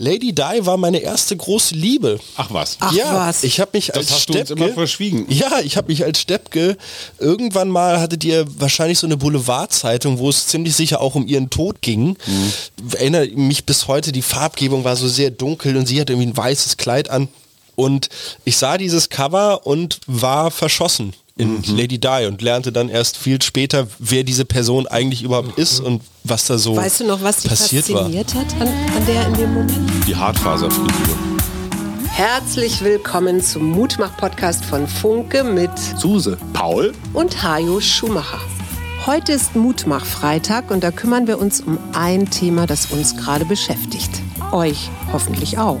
Lady Di war meine erste große Liebe. Ach was. Ach ja, was. ich habe mich Das als hast du uns Steppke, immer verschwiegen. Ja, ich habe mich als Steppke irgendwann mal hattet ihr wahrscheinlich so eine Boulevardzeitung, wo es ziemlich sicher auch um ihren Tod ging. Mhm. Erinnere mich bis heute, die Farbgebung war so sehr dunkel und sie hatte irgendwie ein weißes Kleid an und ich sah dieses Cover und war verschossen in Mhm. Lady Di und lernte dann erst viel später, wer diese Person eigentlich überhaupt ist und was da so Weißt du noch, was dich passiert war. fasziniert hat an, an der in dem Moment? Die Hartfaserfrisur. Herzlich willkommen zum Mutmach-Podcast von Funke mit Suse. Paul? und Hajo Schumacher. Heute ist Mutmach-Freitag und da kümmern wir uns um ein Thema, das uns gerade beschäftigt. Euch hoffentlich auch.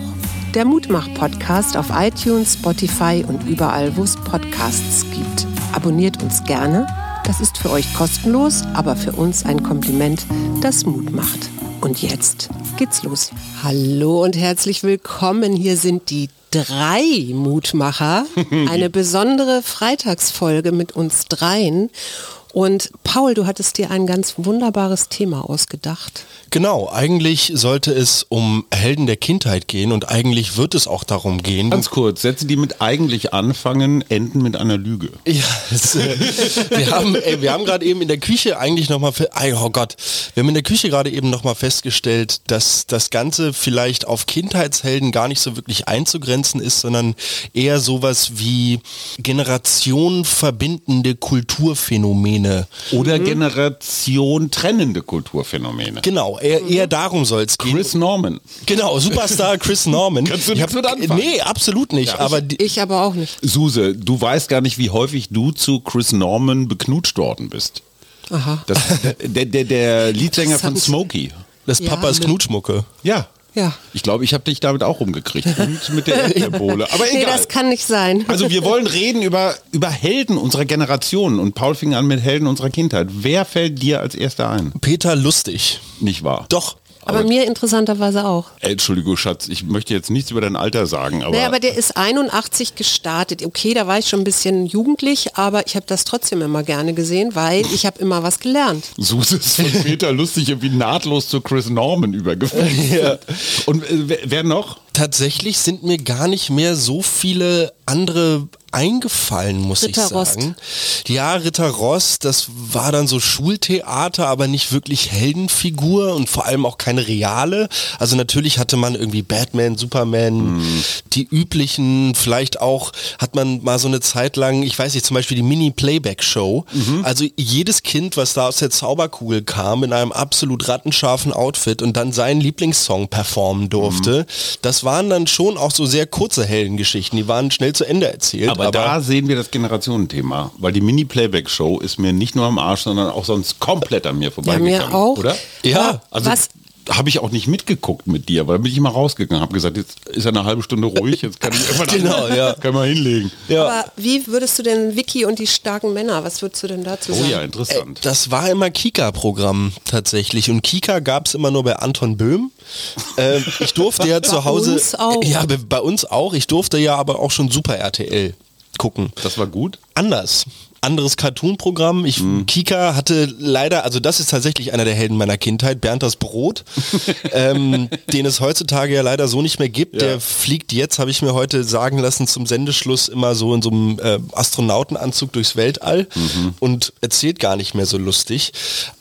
Der Mutmach-Podcast auf iTunes, Spotify und überall, wo es Podcasts gibt. Abonniert uns gerne. Das ist für euch kostenlos, aber für uns ein Kompliment, das Mut macht. Und jetzt geht's los. Hallo und herzlich willkommen. Hier sind die drei Mutmacher. Eine besondere Freitagsfolge mit uns dreien. Und Paul, du hattest dir ein ganz wunderbares Thema ausgedacht. Genau, eigentlich sollte es um Helden der Kindheit gehen und eigentlich wird es auch darum gehen. Ganz kurz, Sätze, die mit eigentlich anfangen, enden mit einer Lüge. Ja, es, äh, wir haben, wir haben gerade eben in der Küche eigentlich nochmal, oh Gott, wir haben in der Küche gerade eben nochmal festgestellt, dass das Ganze vielleicht auf Kindheitshelden gar nicht so wirklich einzugrenzen ist, sondern eher sowas wie Generationen verbindende Kulturphänomene. Oder Generation trennende Kulturphänomene. Genau, eher, eher darum soll es gehen. Chris Norman. Genau, Superstar Chris Norman. Kannst du Ich hab- mit anfangen? Nee, absolut nicht. aber die, Ich aber auch nicht. Suse, du weißt gar nicht, wie häufig du zu Chris Norman beknutscht worden bist. Aha. Das, der, der, der Leadsänger von. Smokey. das Ja, Papas mit- Knutschmucke. Ja. Ja. Ich glaube, ich habe dich damit auch rumgekriegt. Und mit der Erdbeerbohle. Aber Nee, egal. das kann nicht sein. Also wir wollen reden über, über Helden unserer Generation. Und Paul fing an mit Helden unserer Kindheit. Wer fällt dir als erster ein? Peter Lustig. Nicht wahr? Doch. Aber mir interessanterweise auch. Äh, Entschuldigung, Schatz, ich möchte jetzt nichts über dein Alter sagen, aber, Naja, aber der ist 81 gestartet. Okay, da war ich schon ein bisschen jugendlich, aber ich habe das trotzdem immer gerne gesehen, weil ich habe immer was gelernt. Suse ist von Peter lustig irgendwie nahtlos zu Chris Norman übergefallen. Und äh, wer, wer noch? Tatsächlich sind mir gar nicht mehr so viele andere eingefallen, muss Ritter ich Rost. sagen. Ja, Ritter Rost, das war dann so Schultheater, aber nicht wirklich Heldenfigur und vor allem auch keine reale. Also natürlich hatte man irgendwie Batman, Superman, die üblichen, vielleicht auch hat man mal so eine Zeit lang, ich weiß nicht, zum Beispiel die Mini-Playback-Show. Also jedes Kind, was da aus der Zauberkugel kam, in einem absolut rattenscharfen Outfit und dann seinen Lieblingssong performen durfte, das waren dann schon auch so sehr kurze Heldengeschichten. Die waren schnell zu Ende erzählt. Aber, da sehen wir das Generationenthema, weil die Mini-Playback-Show ist mir nicht nur am Arsch, sondern auch sonst komplett an mir vorbeigegangen. mir auch. Oder? Ja, Also Was- habe ich auch nicht mitgeguckt mit dir, weil da bin ich mal rausgegangen, habe gesagt, jetzt ist er eine halbe Stunde ruhig, jetzt kann ich einfach Genau, ja. kann man hinlegen. ja. Aber wie würdest du denn Vicky und die starken Männer, was würdest du denn dazu Oh sagen? ja, interessant. Das war immer Kika-Programm tatsächlich. Und Kika gab es immer nur bei Anton Böhm. Ähm, ich durfte ja zu Hause. uns auch. Ja, bei- bei uns auch. Ich durfte ja aber auch schon Super RTL gucken. das war gut. Anders. Anderes Cartoon-Programm. Ich, Mhm. Kika hatte leider, also das ist tatsächlich einer der Helden meiner Kindheit, Bernd das Brot, ähm, den es heutzutage ja leider so nicht mehr gibt. Ja. Der fliegt jetzt, habe ich mir heute sagen lassen, zum Sendeschluss immer so in so einem äh, Astronautenanzug durchs Weltall Mhm. und erzählt gar nicht mehr so lustig.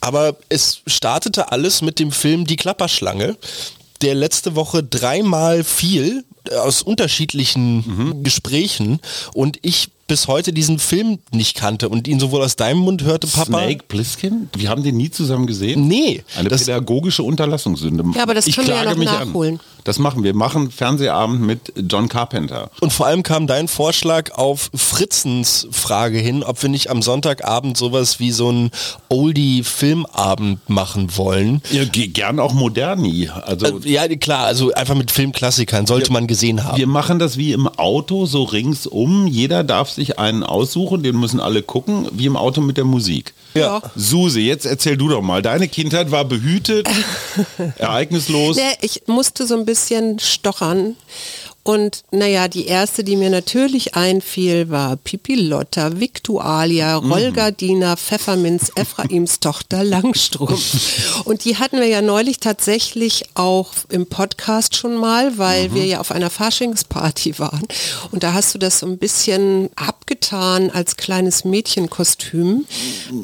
Aber es startete alles mit dem Film Die Klapperschlange, der letzte Woche dreimal fiel äh, aus unterschiedlichen Mhm. Gesprächen und ich bis heute diesen Film nicht kannte und ihn sowohl aus deinem Mund hörte, Papa. Snake Plissken? Wir haben den nie zusammen gesehen. Nee, Eine das- pädagogische Unterlassungssünde. Ja, aber das ich können wir ja klage noch mich nachholen. An. Das machen wir. Machen Fernsehabend mit John Carpenter. Und vor allem kam dein Vorschlag auf Fritzens Frage hin, ob wir nicht am Sonntagabend sowas wie so ein Oldie-Filmabend machen wollen. Ja, ge- gern auch moderni. Also Äh, Ja, klar, also einfach mit Filmklassikern sollte man gesehen haben. wir machen das wie im Auto, so ringsum. Jeder darf sich einen aussuchen, den müssen alle gucken, wie im Auto mit der Musik. Ja. Suse, jetzt erzähl du doch mal. Deine Kindheit war behütet, ereignislos. Nee, ich musste so ein bisschen stochern. Und naja, die erste, die mir natürlich einfiel, war Pipilotta, Victualia, Mhm. Rollgardina, Pfefferminz, Ephraims Tochter Langstrumpf. Und die hatten wir ja neulich tatsächlich auch im Podcast schon mal, weil Mhm. wir ja auf einer Faschingsparty waren. Und da hast du das so ein bisschen abgetan als kleines Mädchenkostüm.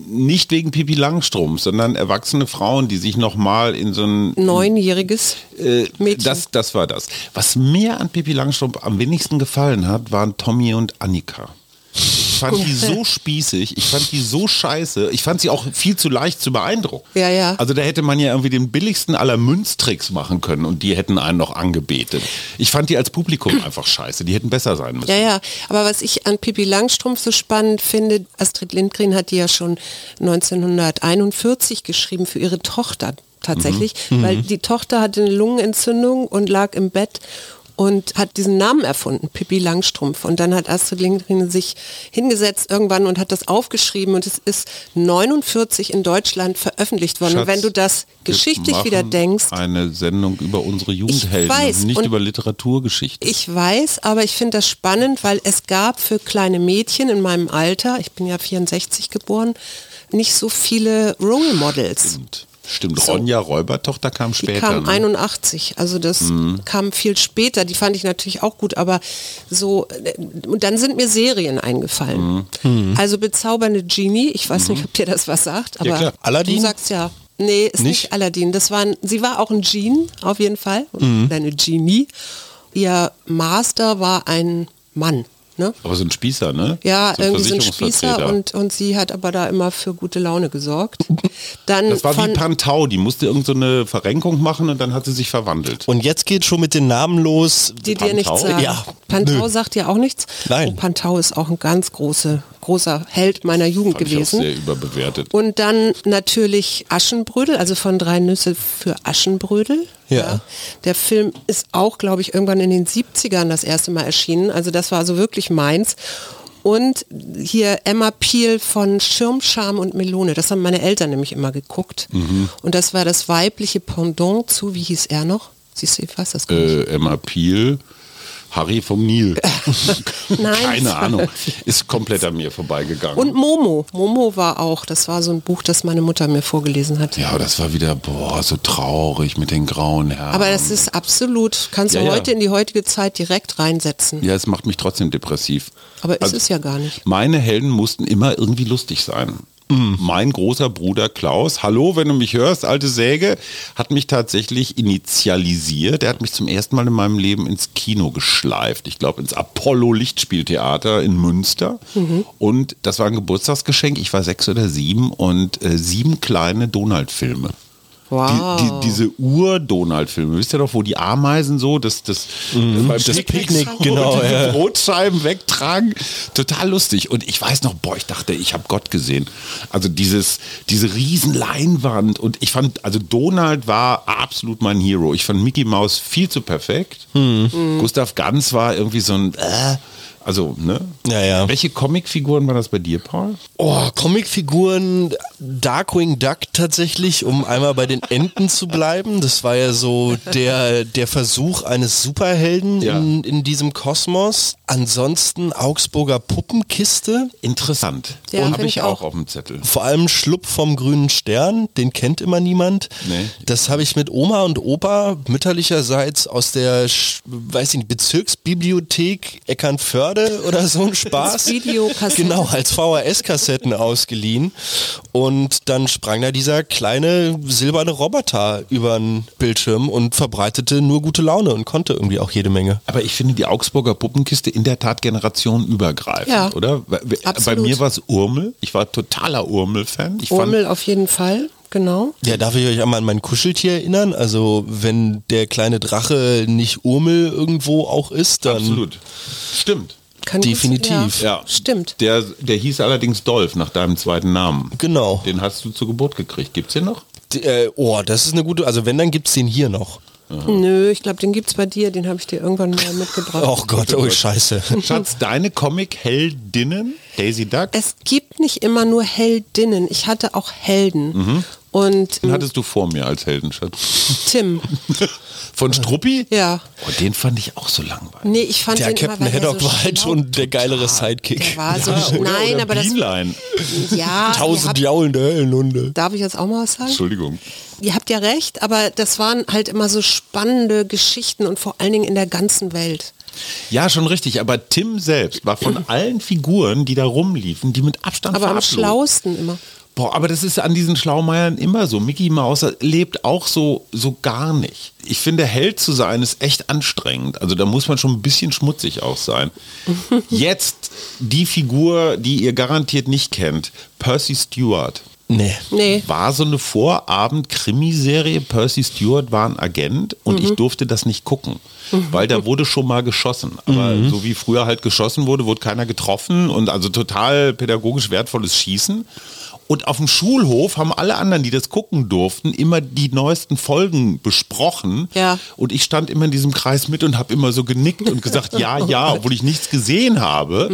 Nicht wegen Pipi Langstrumpf, sondern erwachsene Frauen, die sich nochmal in so ein Neunjähriges Äh, Mädchen. Das, das war das. Was mir an Pippi Langstrumpf am wenigsten gefallen hat, waren Tommy und Annika. Ich fand die so spießig, ich fand die so scheiße, ich fand sie auch viel zu leicht zu beeindrucken. Ja, ja. Also da hätte man ja irgendwie den billigsten aller Münztricks machen können und die hätten einen noch angebetet. Ich fand die als Publikum einfach scheiße, die hätten besser sein müssen. Ja, ja, aber was ich an Pippi Langstrumpf so spannend finde, Astrid Lindgren hat die ja schon 1941 geschrieben für ihre Tochter tatsächlich, weil die Tochter hatte eine Lungenentzündung und lag im Bett und hat diesen Namen erfunden, Pippi Langstrumpf. Und dann hat Astrid Lindgren sich hingesetzt irgendwann und hat das aufgeschrieben und es ist 49 in Deutschland veröffentlicht worden. und Schatz, wenn du das geschichtlich wieder denkst, Eine Sendung über unsere Jugendhelden, weiß, nicht und- über Literaturgeschichte. Ich weiß, aber ich finde das spannend, weil es gab für kleine Mädchen in meinem Alter, ich bin ja 64 geboren, nicht so viele Role Models. Stimmt. Stimmt, Ronja Räubertochter kam Die später. kam ne? 81, also das kam viel später. Die fand ich natürlich auch gut, aber so äh, und dann sind mir Serien eingefallen. Also bezaubernde Genie, ich weiß nicht, ob dir das was sagt, aber klar. Aladdin? du sagst ja. Nee, ist nicht, Nicht? Aladdin. Das war ein, sie war auch ein Genie, auf jeden Fall. Eine Genie. Ihr Master war ein Mann. Ne? Aber so ein Spießer, ne? Ja, so ein irgendwie so ein Spießer und, und sie hat aber da immer für gute Laune gesorgt. Dann Das war von, wie Pantau, die musste irgend so eine Verrenkung machen und dann hat sie sich verwandelt. Und jetzt geht schon mit den Namen los. die dir nichts Pantau? sagen. Ja, Pantau nö. sagt dir auch nichts. Nein. Oh, Pantau ist auch ein ganz große, großer Held meiner Jugend Fand ich auch gewesen. sehr überbewertet. Und dann natürlich Aschenbrödel, also von drei Nüsse für Aschenbrödel. Ja. Der Film ist auch, glaube ich, irgendwann in den 70ern das erste Mal erschienen. Also das war so wirklich meins. Und hier Emma Peel von Schirmscham und Melone. Das haben meine Eltern nämlich immer geguckt. Mhm. Und das war das weibliche Pendant zu, wie hieß er noch? Siehst du, ich weiß das gar nicht. Äh, Emma Peel, Harry vom Nil. Nein, Keine Ahnung. Ist komplett an mir vorbeigegangen. Und Momo. Momo war auch, das war so ein Buch, das meine Mutter mir vorgelesen hat. ja, aber das war wieder, boah, so traurig mit den grauen Haaren. Aber das ist absolut, kannst du Ja, ja. heute in die heutige Zeit direkt reinsetzen. Ja, es macht mich trotzdem depressiv. Aber ist Also- es ja gar nicht. Meine Helden mussten immer irgendwie lustig sein. Mhm. Mein großer Bruder Klaus, hallo, wenn du mich hörst, alte Säge, hat mich tatsächlich initialisiert. Er hat mich zum ersten Mal in meinem Leben ins Kino geschleift. Ich glaube, ins Apollo Lichtspieltheater in Münster. Mhm. Und das war ein Geburtstagsgeschenk. Ich war sechs oder sieben und äh, sieben kleine Donald-Filme. Wow. Die, die, diese Ur-Donald-Filme, wisst ihr doch, wo die Ameisen so das, das, beim das Picknick, genau, ja. Brotscheiben wegtragen. Total lustig. Und ich weiß noch, boah, ich dachte, ich habe Gott gesehen. Also dieses, diese riesen Leinwand. Und ich fand, also Donald war absolut mein Hero. Ich fand Mickey Mouse viel zu perfekt. Hm. Gustav Ganz war irgendwie so ein, äh, also, ne? Ja, ja. Welche Comicfiguren waren das bei dir, Paul? Oh, Comicfiguren, Darkwing Duck tatsächlich, um einmal bei den Enten zu bleiben. Das war ja so der, der Versuch eines Superhelden Ja. in, in diesem Kosmos. Ansonsten Augsburger Puppenkiste. Interessant. Ja, Habe find ich auch auf dem Zettel. Vor allem Schlupf vom grünen Stern, den kennt immer niemand. Nee. Das habe ich mit Oma und Opa mütterlicherseits aus der, weiß ich nicht, Bezirksbibliothek Eckernförde oder so ein Spaß. Als Videokassette. Genau, als VHS-Kassetten ausgeliehen. Und dann sprang da dieser kleine silberne Roboter über den Bildschirm und verbreitete nur gute Laune und konnte irgendwie auch jede Menge. Aber ich finde die Augsburger Puppenkiste in der Tat generationenübergreifend, Ja, oder? Bei bei absolut. mir war es Urmel. Ich war totaler Urmel-Fan. Ich Urmel auf jeden Fall, genau. Ja, darf ich euch einmal an mein Kuscheltier erinnern? Also wenn der kleine Drache nicht Urmel irgendwo auch ist, dann... absolut. Stimmt. Kann Definitiv. Ja, Ja. Stimmt. Der, der hieß allerdings Dolph nach deinem zweiten Namen. Genau. Den hast du zur Geburt gekriegt. Gibt's den noch? D- Äh, oh, das ist eine gute... Also wenn, dann gibt's den hier noch. Nö, ich glaube, den gibt's bei dir, den habe ich dir irgendwann mal mitgebracht. Oh Gott, oh scheiße. Schatz, deine Comic-Heldinnen, Daisy Duck, Es gibt nicht immer nur Heldinnen, ich hatte auch Helden. Und Den hattest du vor mir als Heldenschatz. Tim, Von Struppi? ja. Oh, den fand ich auch so langweilig. Nee, ich fand Der den Captain immer, Haddock so war halt schon der geilere Sidekick. Der war so, Oder- nein, oder aber das, Bienlein. ja, ihr Tausend habt, jaulende Höllenhunde. darf ich jetzt auch mal was sagen? Entschuldigung. Ihr habt ja recht, aber das waren halt immer so spannende Geschichten und vor allen Dingen in der ganzen Welt. Ja, schon richtig. Aber Tim selbst war von allen Figuren, die da rumliefen, die mit Abstand Aber am schlausten immer. Boah, aber das ist an diesen Schlaumeiern immer so. Mickey Mouse lebt auch so, so gar nicht. Ich finde, Held zu sein ist echt anstrengend. Also da muss man schon ein bisschen schmutzig auch sein. Jetzt die Figur, die ihr garantiert nicht kennt, Percy Stewart. Nee. Nee. War so eine Vorabend-Krimiserie. Percy Stewart war ein Agent und ich durfte das nicht gucken, weil da wurde schon mal geschossen. Aber so wie früher halt geschossen wurde, wurde keiner getroffen und also total pädagogisch wertvolles Schießen. Und auf dem Schulhof haben alle anderen, die das gucken durften, immer die neuesten Folgen besprochen. Ja. Und ich stand immer in diesem Kreis mit und habe immer so genickt und gesagt, ja, ja, obwohl ich nichts gesehen habe.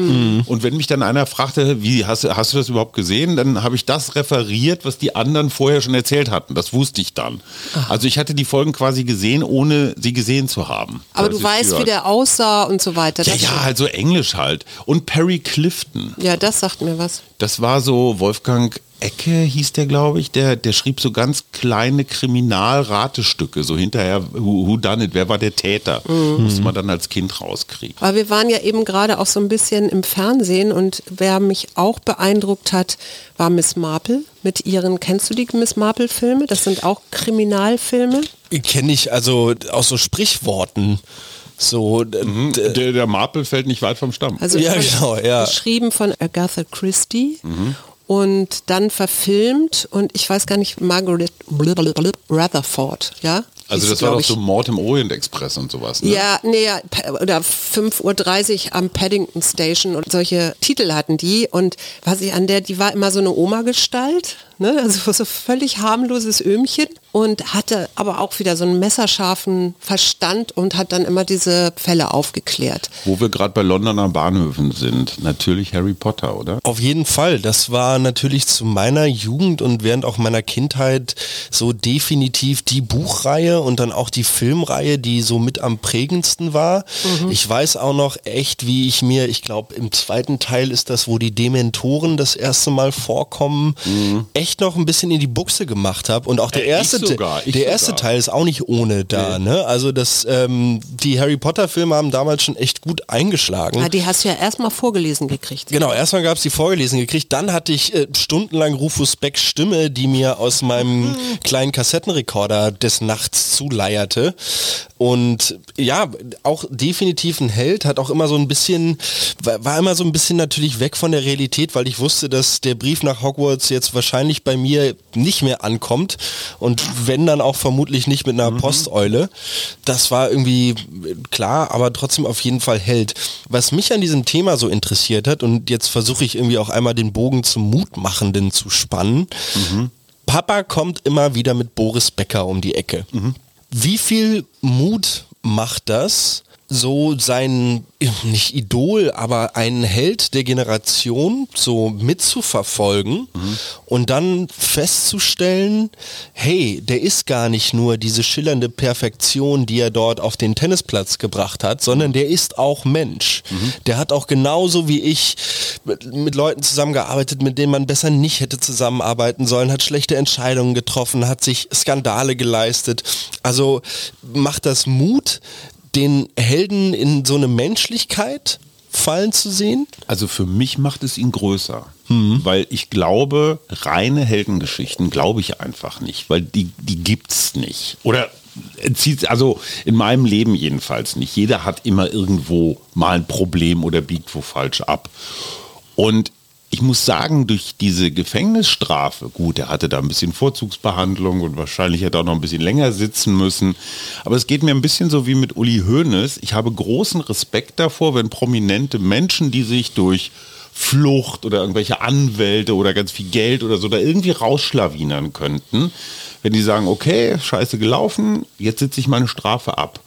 Und wenn mich dann einer fragte, wie hast, du- hast du das überhaupt gesehen, dann habe ich das referiert, was die anderen vorher schon erzählt hatten. Das wusste ich dann. Also ich hatte die Folgen quasi gesehen, ohne sie gesehen zu haben. Aber du weißt, Stewart. wie der aussah und so weiter. Ja, ja, schon. halt so Englisch halt. Und Perry Clifton. ja, das sagt mir was. Das war so Wolfgang Ecke hieß der, glaube ich, der, der schrieb so ganz kleine Kriminalratestücke, so hinterher, who, who done it, wer war der Täter? Musste man dann als Kind rauskriegen. Aber wir waren ja eben gerade auch so ein bisschen im Fernsehen und wer mich auch beeindruckt hat, war Miss Marple mit ihren, kennst du die Miss Marple Filme? Das sind auch Kriminalfilme. Kenne ich also aus so Sprichworten. So, d- d- Der, der Marple fällt nicht weit vom Stamm. Also Ja, von, genau, ja. geschrieben von Agatha Christie Mhm. Und dann verfilmt und ich weiß gar nicht, Margaret Rutherford, ja? also das war doch so Mord im Orient Express und sowas. Ne? Ja, nee, ja, oder 5.30 Uhr am Paddington Station und solche Titel hatten die. Und was ich an der, die war immer so eine Oma-Gestalt, ne? also so völlig harmloses Öhmchen und hatte aber auch wieder so einen messerscharfen Verstand und hat dann immer diese Fälle aufgeklärt. Wo wir gerade bei Londoner Bahnhöfen sind, natürlich Harry Potter, oder? Auf jeden Fall. Das war natürlich zu meiner Jugend und während auch meiner Kindheit so definitiv die Buchreihe und dann auch die Filmreihe, die so mit am prägendsten war. Ich weiß auch noch echt, wie ich mir, ich glaube im zweiten Teil ist das, wo die Dementoren das erste Mal vorkommen, echt noch ein bisschen in die Buchse gemacht habe. Und auch der Äh, ich erste, sogar, ich der erste sogar. Teil ist auch nicht ohne da. Ne? Also das, ähm, die Harry Potter Filme haben damals schon echt gut eingeschlagen. Ja, die hast du ja erstmal vorgelesen gekriegt. Genau, erstmal gab es die vorgelesen gekriegt, dann hatte ich äh, stundenlang Rufus Becks Stimme, die mir aus meinem kleinen Kassettenrekorder des Nachts zuleierte. Und ja, auch definitiv ein Held, hat auch immer so ein bisschen, war immer so ein bisschen natürlich weg von der Realität, weil ich wusste, dass der Brief nach Hogwarts jetzt wahrscheinlich bei mir nicht mehr ankommt und wenn dann auch vermutlich nicht mit einer Posteule. Das war irgendwie klar, aber trotzdem auf jeden Fall Held. Was mich an diesem Thema so interessiert hat und jetzt versuche ich irgendwie auch einmal den Bogen zum Mutmachenden zu spannen. Papa kommt immer wieder mit Boris Becker um die Ecke. Wie viel Mut macht das, so sein, nicht Idol, aber einen Held der Generation so mitzuverfolgen und dann festzustellen, hey, der ist gar nicht nur diese schillernde Perfektion, die er dort auf den Tennisplatz gebracht hat, sondern der ist auch Mensch. Der hat auch genauso wie ich mit, mit Leuten zusammengearbeitet, mit denen man besser nicht hätte zusammenarbeiten sollen, hat schlechte Entscheidungen getroffen, hat sich Skandale geleistet. Also macht das Mut, den Helden in so eine Menschlichkeit fallen zu sehen? Also für mich macht es ihn größer. Weil ich glaube, reine Heldengeschichten glaube ich einfach nicht, weil die, die gibt's nicht. Oder äh, zieht, also in meinem Leben jedenfalls nicht. Jeder hat immer irgendwo mal ein Problem oder biegt wo falsch ab. Und ich muss sagen, durch diese Gefängnisstrafe, gut, er hatte da ein bisschen Vorzugsbehandlung und wahrscheinlich hätte er auch noch ein bisschen länger sitzen müssen. Aber es geht mir ein bisschen so wie mit Uli Hoeneß. Ich habe großen Respekt davor, wenn prominente Menschen, die sich durch Flucht oder irgendwelche Anwälte oder ganz viel Geld oder so da irgendwie rausschlawinern könnten, wenn die sagen, okay, scheiße gelaufen, jetzt sitze ich meine Strafe ab.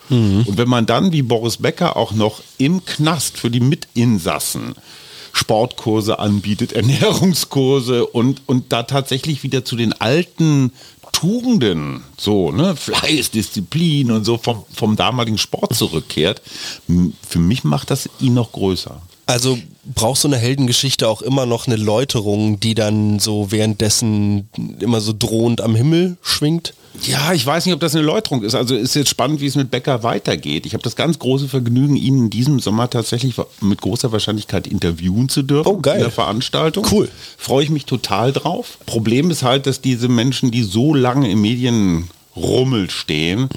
Und wenn man dann wie Boris Becker auch noch im Knast für die Mitinsassen Sportkurse anbietet, Ernährungskurse und, und da tatsächlich wieder zu den alten Tugenden, so, ne, Fleiß, Disziplin und so vom, vom damaligen Sport zurückkehrt, für mich macht das ihn noch größer. Also brauchst du eine Heldengeschichte auch immer noch eine Läuterung, die dann so währenddessen immer so drohend am Himmel schwingt? Ja, ich weiß nicht, ob das eine Läuterung ist. Also ist jetzt spannend, wie es mit Becker weitergeht. Ich habe das ganz große Vergnügen, ihn in diesem Sommer tatsächlich mit großer Wahrscheinlichkeit interviewen zu dürfen. Oh, geil. In der Veranstaltung. Cool. Freue ich mich total drauf. Problem ist halt, dass diese Menschen, die so lange im Medienrummel stehen,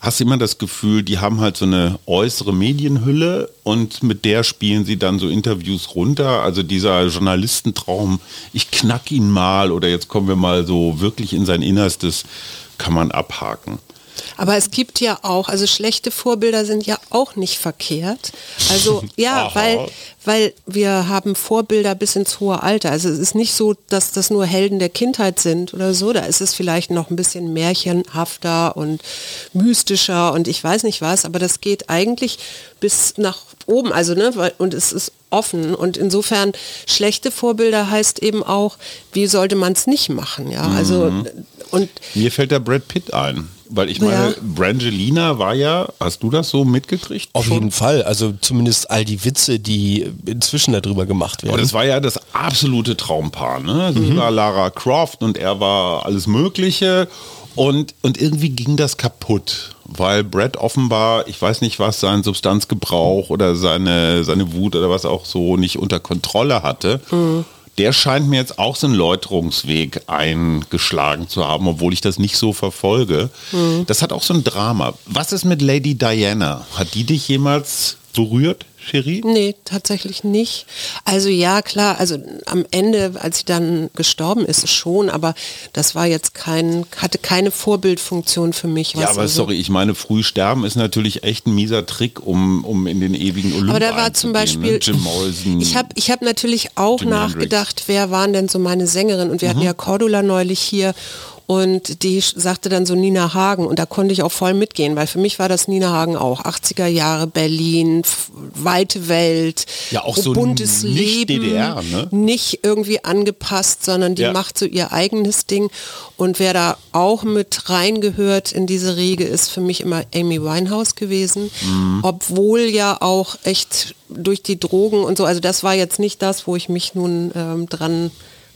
hast du immer das Gefühl, die haben halt so eine äußere Medienhülle und mit der spielen sie dann so Interviews runter. Also dieser Journalistentraum, ich knack ihn mal oder jetzt kommen wir mal so wirklich in sein Innerstes, kann man abhaken. Aber es gibt ja auch, also schlechte Vorbilder sind ja auch nicht verkehrt. Also ja, weil, weil wir haben Vorbilder bis ins hohe Alter. Also es ist nicht so, dass das nur Helden der Kindheit sind oder so. Da ist es vielleicht noch ein bisschen märchenhafter und mystischer und ich weiß nicht was, aber das geht eigentlich bis nach oben. Also, ne, und es ist offen. Und insofern schlechte Vorbilder heißt eben auch, wie sollte man es nicht machen, ja. Also mhm. und mir fällt der Brad Pitt ein. Weil ich meine, ja. Brangelina war ja, hast du das so mitgekriegt? Auf jeden Fall. Also zumindest all die Witze, die inzwischen darüber gemacht werden. Aber das war ja das absolute Traumpaar. Ne? Sie mhm. war Lara Croft und er war alles Mögliche. Und, und irgendwie ging das kaputt, weil Brad offenbar, ich weiß nicht was, seinen Substanzgebrauch oder seine, seine Wut oder was auch so nicht unter Kontrolle hatte. Mhm der scheint mir jetzt auch so einen Läuterungsweg eingeschlagen zu haben, obwohl ich das nicht so verfolge. Mhm. Das hat auch so ein Drama. Was ist mit Lady Diana? Hat die dich jemals berührt? Cherie? Nee, tatsächlich nicht. Also ja, klar, also am Ende, als sie dann gestorben ist, schon, aber das war jetzt kein, hatte keine Vorbildfunktion für mich. Ja, aber also sorry, ich meine, früh sterben ist natürlich echt ein mieser Trick, um, um in den ewigen Olymp Aber da war zum ne? Beispiel, ne? Jim Morrison. Ich habe ich hab natürlich auch Jimi nachgedacht, Hendrix. wer waren denn so meine Sängerinnen und wir mhm. hatten ja Cordula neulich hier und die sagte dann so Nina Hagen und da konnte ich auch voll mitgehen, weil für mich war das Nina Hagen auch. 80er Jahre Berlin, weite Welt, ja, auch so buntes nicht Leben, DDR, ne? nicht irgendwie angepasst, sondern die ja. macht so ihr eigenes Ding. Und wer da auch mit reingehört in diese Riege, ist für mich immer Amy Winehouse gewesen. Mhm. Obwohl ja auch echt durch die Drogen und so, also das war jetzt nicht das, wo ich mich nun ähm, dran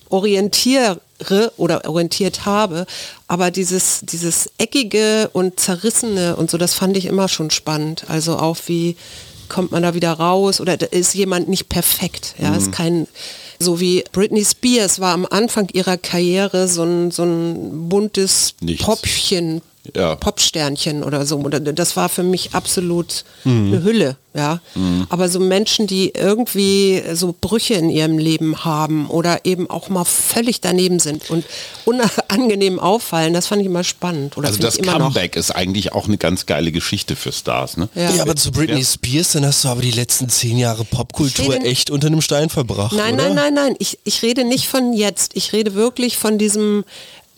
orientiere oder orientiert habe. Aber dieses, dieses eckige und zerrissene und so, das fand ich immer schon spannend. Also auch wie kommt man da wieder raus oder ist jemand nicht perfekt. Ja, mhm. ist kein, so wie Britney Spears war am Anfang ihrer Karriere so ein, so ein buntes Nichts. Popchen, ja. Popsternchen oder so. Das war für mich absolut mhm. eine Hülle, ja. Mhm. Aber so Menschen, die irgendwie so Brüche in ihrem Leben haben oder eben auch mal völlig daneben sind und unangenehm auffallen, das fand ich immer spannend. Oder also das Comeback noch. ist eigentlich auch eine ganz geile Geschichte für Stars, ne? Ja, ja aber zu Britney. Spears, dann hast du aber die letzten zehn Jahre Popkultur echt unter einem Stein verbracht. Nein, oder? nein, nein, nein. Ich, ich rede nicht von jetzt. Ich rede wirklich von diesem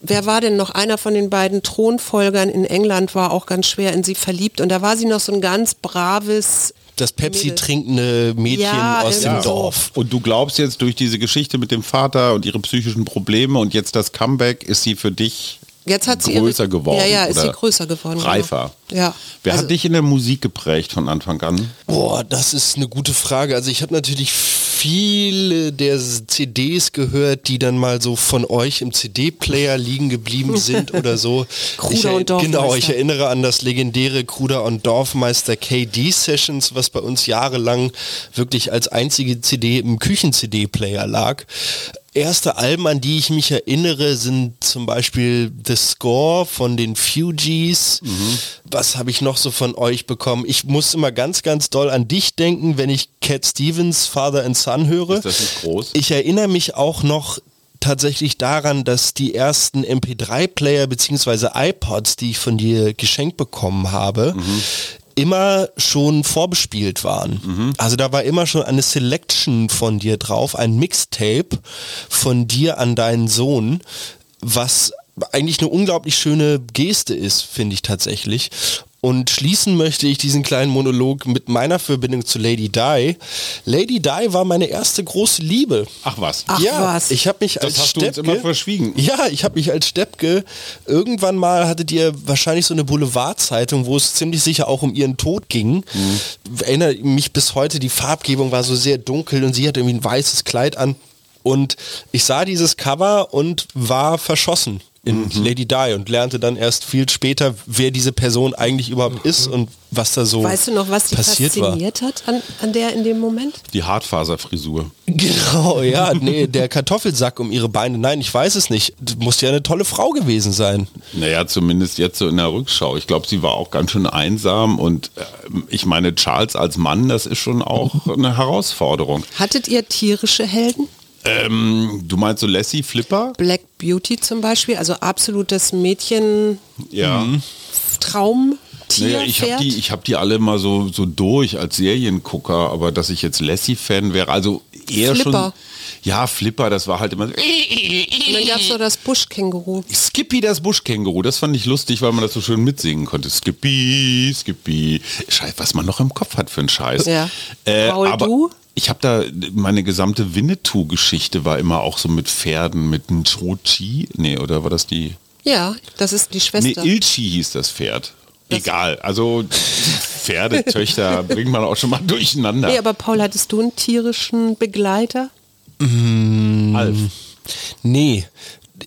wer war denn noch einer von den beiden Thronfolgern in England war auch ganz schwer in sie verliebt und da war sie noch so ein ganz braves das Pepsi trinkende Mädchen ja, aus dem Dorf. Und du glaubst jetzt durch diese Geschichte mit dem Vater und ihre psychischen Probleme und jetzt das Comeback, ist sie für dich Jetzt hat sie größer ihre, geworden. Ja, ja, ist sie größer geworden. Genau. Reifer. Genau. Ja. Wer also, hat dich in der Musik geprägt von Anfang an? Boah, das ist eine gute Frage. Also ich habe natürlich viele der CDs gehört, die dann mal so von euch im CD-Player liegen geblieben sind oder so. Kruder ich, und Dorfmeister. Genau, ich erinnere an das legendäre Kruder und Dorfmeister KD Sessions, was bei uns jahrelang wirklich als einzige CD im Küchen-CD-Player lag erste Alben, an die ich mich erinnere, sind zum Beispiel The Score von den Fugees. Mhm. Was habe ich noch so von euch bekommen? Ich muss immer ganz, ganz doll an dich denken, wenn ich Cat Stevens Father and Son höre. Ist das nicht groß? Ich erinnere mich auch noch tatsächlich daran, dass die ersten MP3-Player bzw. iPods, die ich von dir geschenkt bekommen habe, mhm immer schon vorbespielt waren. Mhm. Also da war immer schon eine Selection von dir drauf, ein Mixtape von dir an deinen Sohn, was eigentlich eine unglaublich schöne Geste ist, finde ich tatsächlich. Und schließen möchte ich diesen kleinen Monolog mit meiner Verbindung zu Lady Di. Lady Di war meine erste große Liebe. Ach was. Ach ja, was. ich habe mich Das als hast du uns Steppke, immer verschwiegen. Ja, ich habe mich als Steppke irgendwann mal hattet ihr wahrscheinlich so eine Boulevardzeitung, wo es ziemlich sicher auch um ihren Tod ging. Mhm. Erinnere mich bis heute, die Farbgebung war so sehr dunkel und sie hatte irgendwie ein weißes Kleid an. Und ich sah dieses Cover und war verschossen in Mhm. Lady Di und lernte dann erst viel später, wer diese Person eigentlich überhaupt ist und was da so Weißt du noch, was dich passiert war. fasziniert hat an, an der in dem Moment? Die Hartfaserfrisur. Genau, ja, nee, der Kartoffelsack um ihre Beine. Nein, ich weiß es nicht. Das muss ja eine tolle Frau gewesen sein. Naja, zumindest jetzt so in der Rückschau. Ich glaube, sie war auch ganz schön einsam und ähm, ich meine, Charles als Mann, das ist schon auch eine Herausforderung. Hattet ihr tierische Helden? Ähm, du meinst so Lassie Flipper? Black Beauty zum Beispiel, also absolutes Mädchen Ja. Traum. Naja, ich habe die, ich hab die alle mal so, so durch als Seriengucker, aber dass ich jetzt Lassie-Fan wäre, also eher Flipper. schon. Ja, Flipper, das war halt immer. so- Und dann gab es noch das Buschkänguru. Skippy das Buschkänguru, das fand ich lustig, weil man das so schön mitsingen konnte. Skippy, Skippy. Scheiße, was man noch im Kopf hat für einen Scheiß. Ja. Äh, Paul, aber du? Ich habe da, meine gesamte Winnetou-Geschichte war immer auch so mit Pferden, mit einem Chochi. Nee, oder war das die? Ja, das ist die Nee, Schwester. Ilchi hieß das Pferd. Egal, also Pferde, Töchter bringt man auch schon mal durcheinander. nee, aber Paul, hattest du einen tierischen Begleiter? Alf. Nee.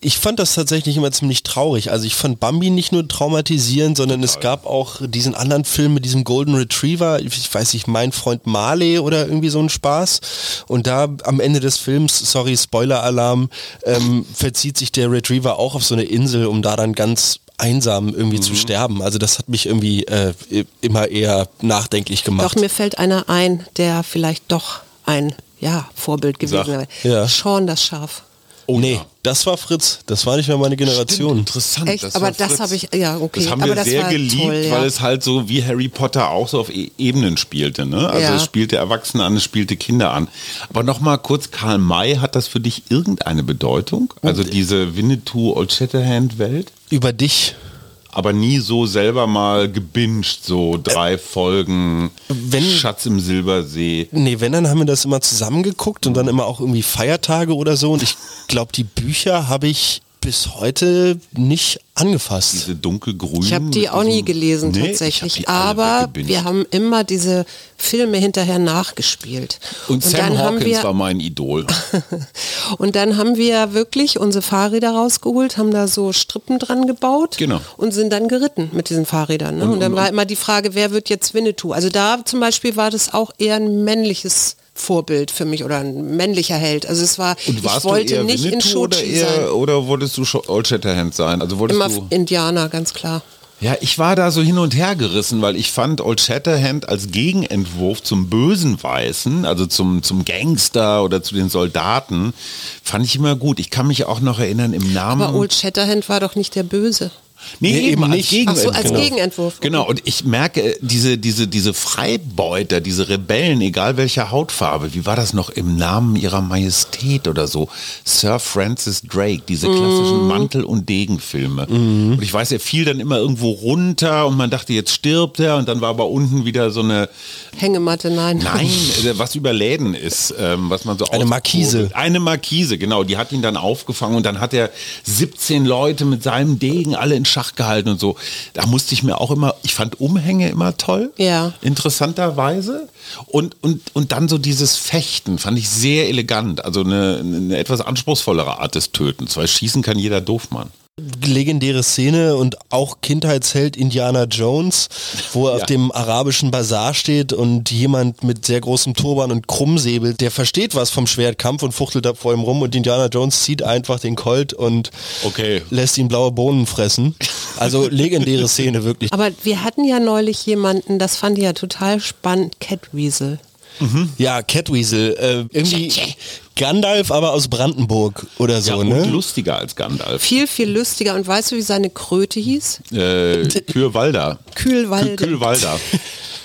Ich fand das tatsächlich immer ziemlich traurig. Also ich fand Bambi nicht nur traumatisierend, sondern es gab auch diesen anderen Film mit diesem Golden Retriever, ich weiß nicht, mein Freund Marley oder irgendwie so ein Spaß. Und da am Ende des Films, sorry, Spoiler-Alarm, ähm, verzieht sich der Retriever auch auf so eine Insel, um da dann ganz einsam irgendwie zu sterben. Also das hat mich irgendwie äh, immer eher nachdenklich gemacht. Doch, mir fällt einer ein, der vielleicht doch ein ja, Vorbild gewesen wäre. Ja. Sean das Schaf. Oh nee, das war Fritz. Das war nicht mehr meine Generation. Interessant. Echt? das aber war das habe ich, ja, okay. Das haben aber wir das sehr geliebt, toll, ja. weil es halt so wie Harry Potter auch so auf e Ebenen spielte. Ne? Also Ja. es spielte Erwachsene an, es spielte Kinder an. Aber nochmal kurz, Karl May, hat das für dich irgendeine Bedeutung? Also diese Winnetou Old Shatterhand-Welt? Über dich. Aber nie so selber mal gebinged, so drei Folgen wenn- Schatz im Silbersee. Nee, wenn, dann haben wir das immer zusammengeguckt und dann immer auch irgendwie Feiertage oder so. Und ich glaube, die Bücher habe ich bis heute nicht angefasst. Diese dunkelgrünen. Ich habe die auch nie gelesen Nee, tatsächlich, aber wir haben immer diese Filme hinterher nachgespielt. Und, Sam dann haben Hawkins wir, war mein Idol. Und dann haben wir wirklich unsere Fahrräder rausgeholt, haben da so Strippen dran gebaut Genau. und sind dann geritten mit diesen Fahrrädern. Ne? Und, dann war immer die Frage, wer wird jetzt Winnetou? Also da zum Beispiel war das auch eher ein männliches Vorbild für mich oder ein männlicher Held. Also es war, Und ich warst wollte du eher nicht in Winnetou oder, Shochi eher, sein. oder wolltest du Old Shatterhand sein? Also wolltest Immer du Indianer, ganz klar. Ja, ich war da so hin und her gerissen, weil ich fand Old Shatterhand als Gegenentwurf zum bösen Weißen, also zum, zum Gangster oder zu den Soldaten, fand ich immer gut. Ich kann mich auch noch erinnern im Namen. Aber Old Shatterhand war doch nicht der Böse. Nee, Nee, eben eben als nicht. Gegenentwurf. Ach so, als Gegenentwurf, okay. Genau, und ich merke, äh, diese, diese, diese Freibeuter, diese Rebellen, egal welcher Hautfarbe, wie war das noch im Namen ihrer Majestät oder so? Sir Francis Drake, diese klassischen Mhm. Mantel- und Degenfilme. Und ich weiß, er fiel dann immer irgendwo runter und man dachte, jetzt stirbt er und dann war aber unten wieder so eine, Hängematte, nein. Nein, äh, was über Läden ist, ähm, was man so Eine. Markise. Eine Markise, genau. Die hat ihn dann aufgefangen und dann hat er 17 Leute mit seinem Degen alle in Schach gehalten und so. Da musste ich mir auch immer, ich fand Umhänge immer toll. Ja. Interessanterweise. Und, und, und dann so dieses Fechten fand ich sehr elegant. Also eine, eine etwas anspruchsvollere Art des Tötens, weil schießen kann jeder Doofmann. Legendäre Szene und auch Kindheitsheld Indiana Jones, wo er Ja. auf dem arabischen Bazar steht und jemand mit sehr großem Turban und Krummsäbel, der versteht was vom Schwertkampf und fuchtelt da vor ihm rum und Indiana Jones zieht einfach den Colt und Okay. lässt ihn blaue Bohnen fressen. Also legendäre Szene wirklich. Aber wir hatten ja neulich jemanden, das fand ich ja total spannend, Catweasel. Ja, Catweasel, äh, irgendwie Gandalf, aber aus Brandenburg oder so, Ja, und ne? lustiger als Gandalf. Viel, viel lustiger. Und weißt du, wie seine Kröte hieß? Äh, Kürwalder. Kühlwalde. Kü- Kühlwalder.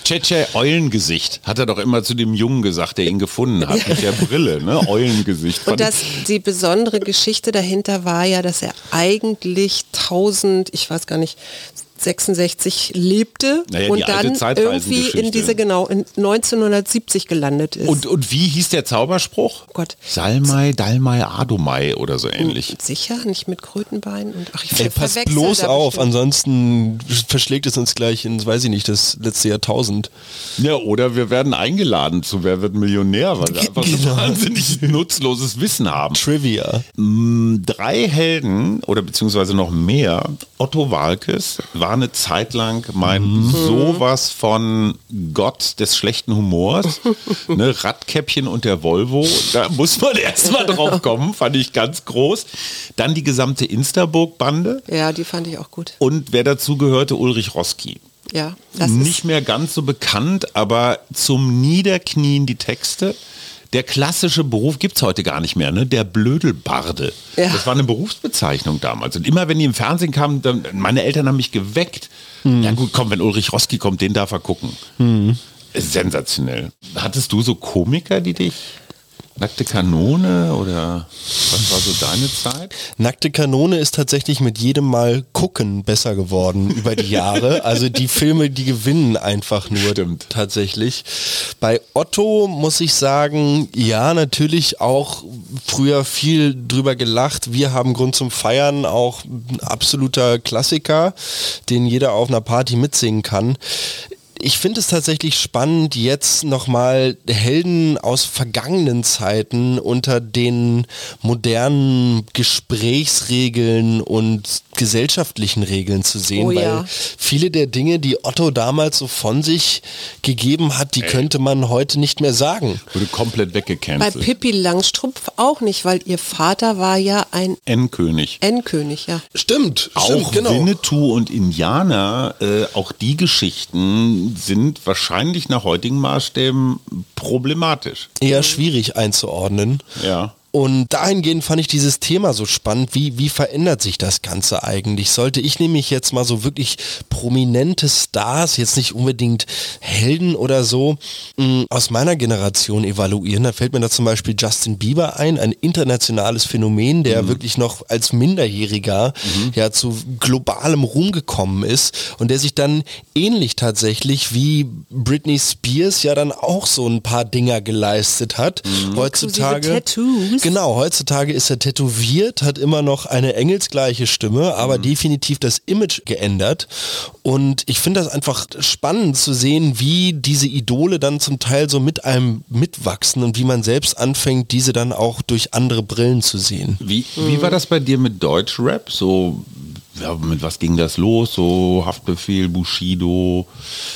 Tschetsche Eulengesicht, hat er doch immer zu dem Jungen gesagt, der ihn gefunden hat, mit der Brille, ne? Eulengesicht. Und das, die besondere Geschichte dahinter war ja, dass er eigentlich tausend, ich weiß gar nicht, 66 lebte Naja, und dann irgendwie in diese genau in 1970 gelandet ist. Und, und wie hieß der Zauberspruch? Oh Gott. Salmai, Dalmai, Adomai oder so ähnlich. Sicher nicht mit Krötenbein und ach ich Ey, pass bloß auf, bestimmt. ansonsten verschlägt es uns gleich ins, weiß ich nicht, das letzte Jahrtausend. Ja, oder wir werden eingeladen zu Wer wird Millionär, weil wir einfach so Genau. wahnsinnig nutzloses Wissen haben. Trivia. Drei Helden oder beziehungsweise noch mehr. Otto Walkes war eine Zeit lang mein Mhm. sowas von Gott des schlechten Humors. ne, Radkäppchen und der Volvo. Da muss man erst mal drauf kommen, fand ich ganz groß. Dann die gesamte Instaburg-Bande. Ja, die fand ich auch gut. Und wer dazu gehörte, Ulrich Roski. Ja, das nicht ist mehr ganz so bekannt, aber zum Niederknien die Texte. Der klassische Beruf gibt's heute gar nicht mehr, ne? Der Blödelbarde. Ja. Das war eine Berufsbezeichnung damals. Und immer wenn die im Fernsehen kamen, dann, meine Eltern haben mich geweckt. Mhm. Ja gut, komm, wenn Ulrich Roski kommt, den darf er gucken. Sensationell. Hattest du so Komiker, die dich Nackte Kanone oder was war so deine Zeit? Nackte Kanone ist tatsächlich mit jedem Mal gucken besser geworden über die Jahre. Also die Filme, die gewinnen einfach nur Stimmt. tatsächlich. Bei Otto muss ich sagen, ja, natürlich auch früher viel drüber gelacht. Wir haben Grund zum Feiern, auch ein absoluter Klassiker, den jeder auf einer Party mitsingen kann. Ich finde es tatsächlich spannend, jetzt nochmal Helden aus vergangenen Zeiten unter den modernen Gesprächsregeln und gesellschaftlichen Regeln zu sehen, Oh weil ja. viele der Dinge, die Otto damals so von sich gegeben hat, die könnte man heute nicht mehr sagen. Wurde komplett bei weggecancelt. Pippi Langstrumpf auch nicht, weil ihr Vater war ja ein Endkönig. Endkönig, ja. Stimmt, Auch stimmt, genau. Winnetou und Indianer, äh, auch die Geschichten sind wahrscheinlich nach heutigen Maßstäben problematisch. Eher schwierig einzuordnen. Ja. Und dahingehend fand ich dieses Thema so spannend. Wie, wie verändert sich das Ganze eigentlich? Sollte ich nämlich jetzt mal so wirklich prominente Stars, jetzt nicht unbedingt Helden oder so, mh, aus meiner Generation evaluieren, da fällt mir da zum Beispiel Justin Bieber ein, ein internationales Phänomen, der wirklich noch als Minderjähriger ja zu globalem Ruhm gekommen ist und der sich dann ähnlich tatsächlich wie Britney Spears ja dann auch so ein paar Dinger geleistet hat. Heutzutage. Tattoos. Genau, heutzutage ist er tätowiert, hat immer noch eine engelsgleiche Stimme, aber definitiv das Image geändert. Und ich finde das einfach spannend zu sehen, wie diese Idole dann zum Teil so mit einem mitwachsen und wie man selbst anfängt, diese dann auch durch andere Brillen zu sehen. Wie, wie war das bei dir mit Deutschrap? So, ja, mit was ging das los? So Haftbefehl, Bushido,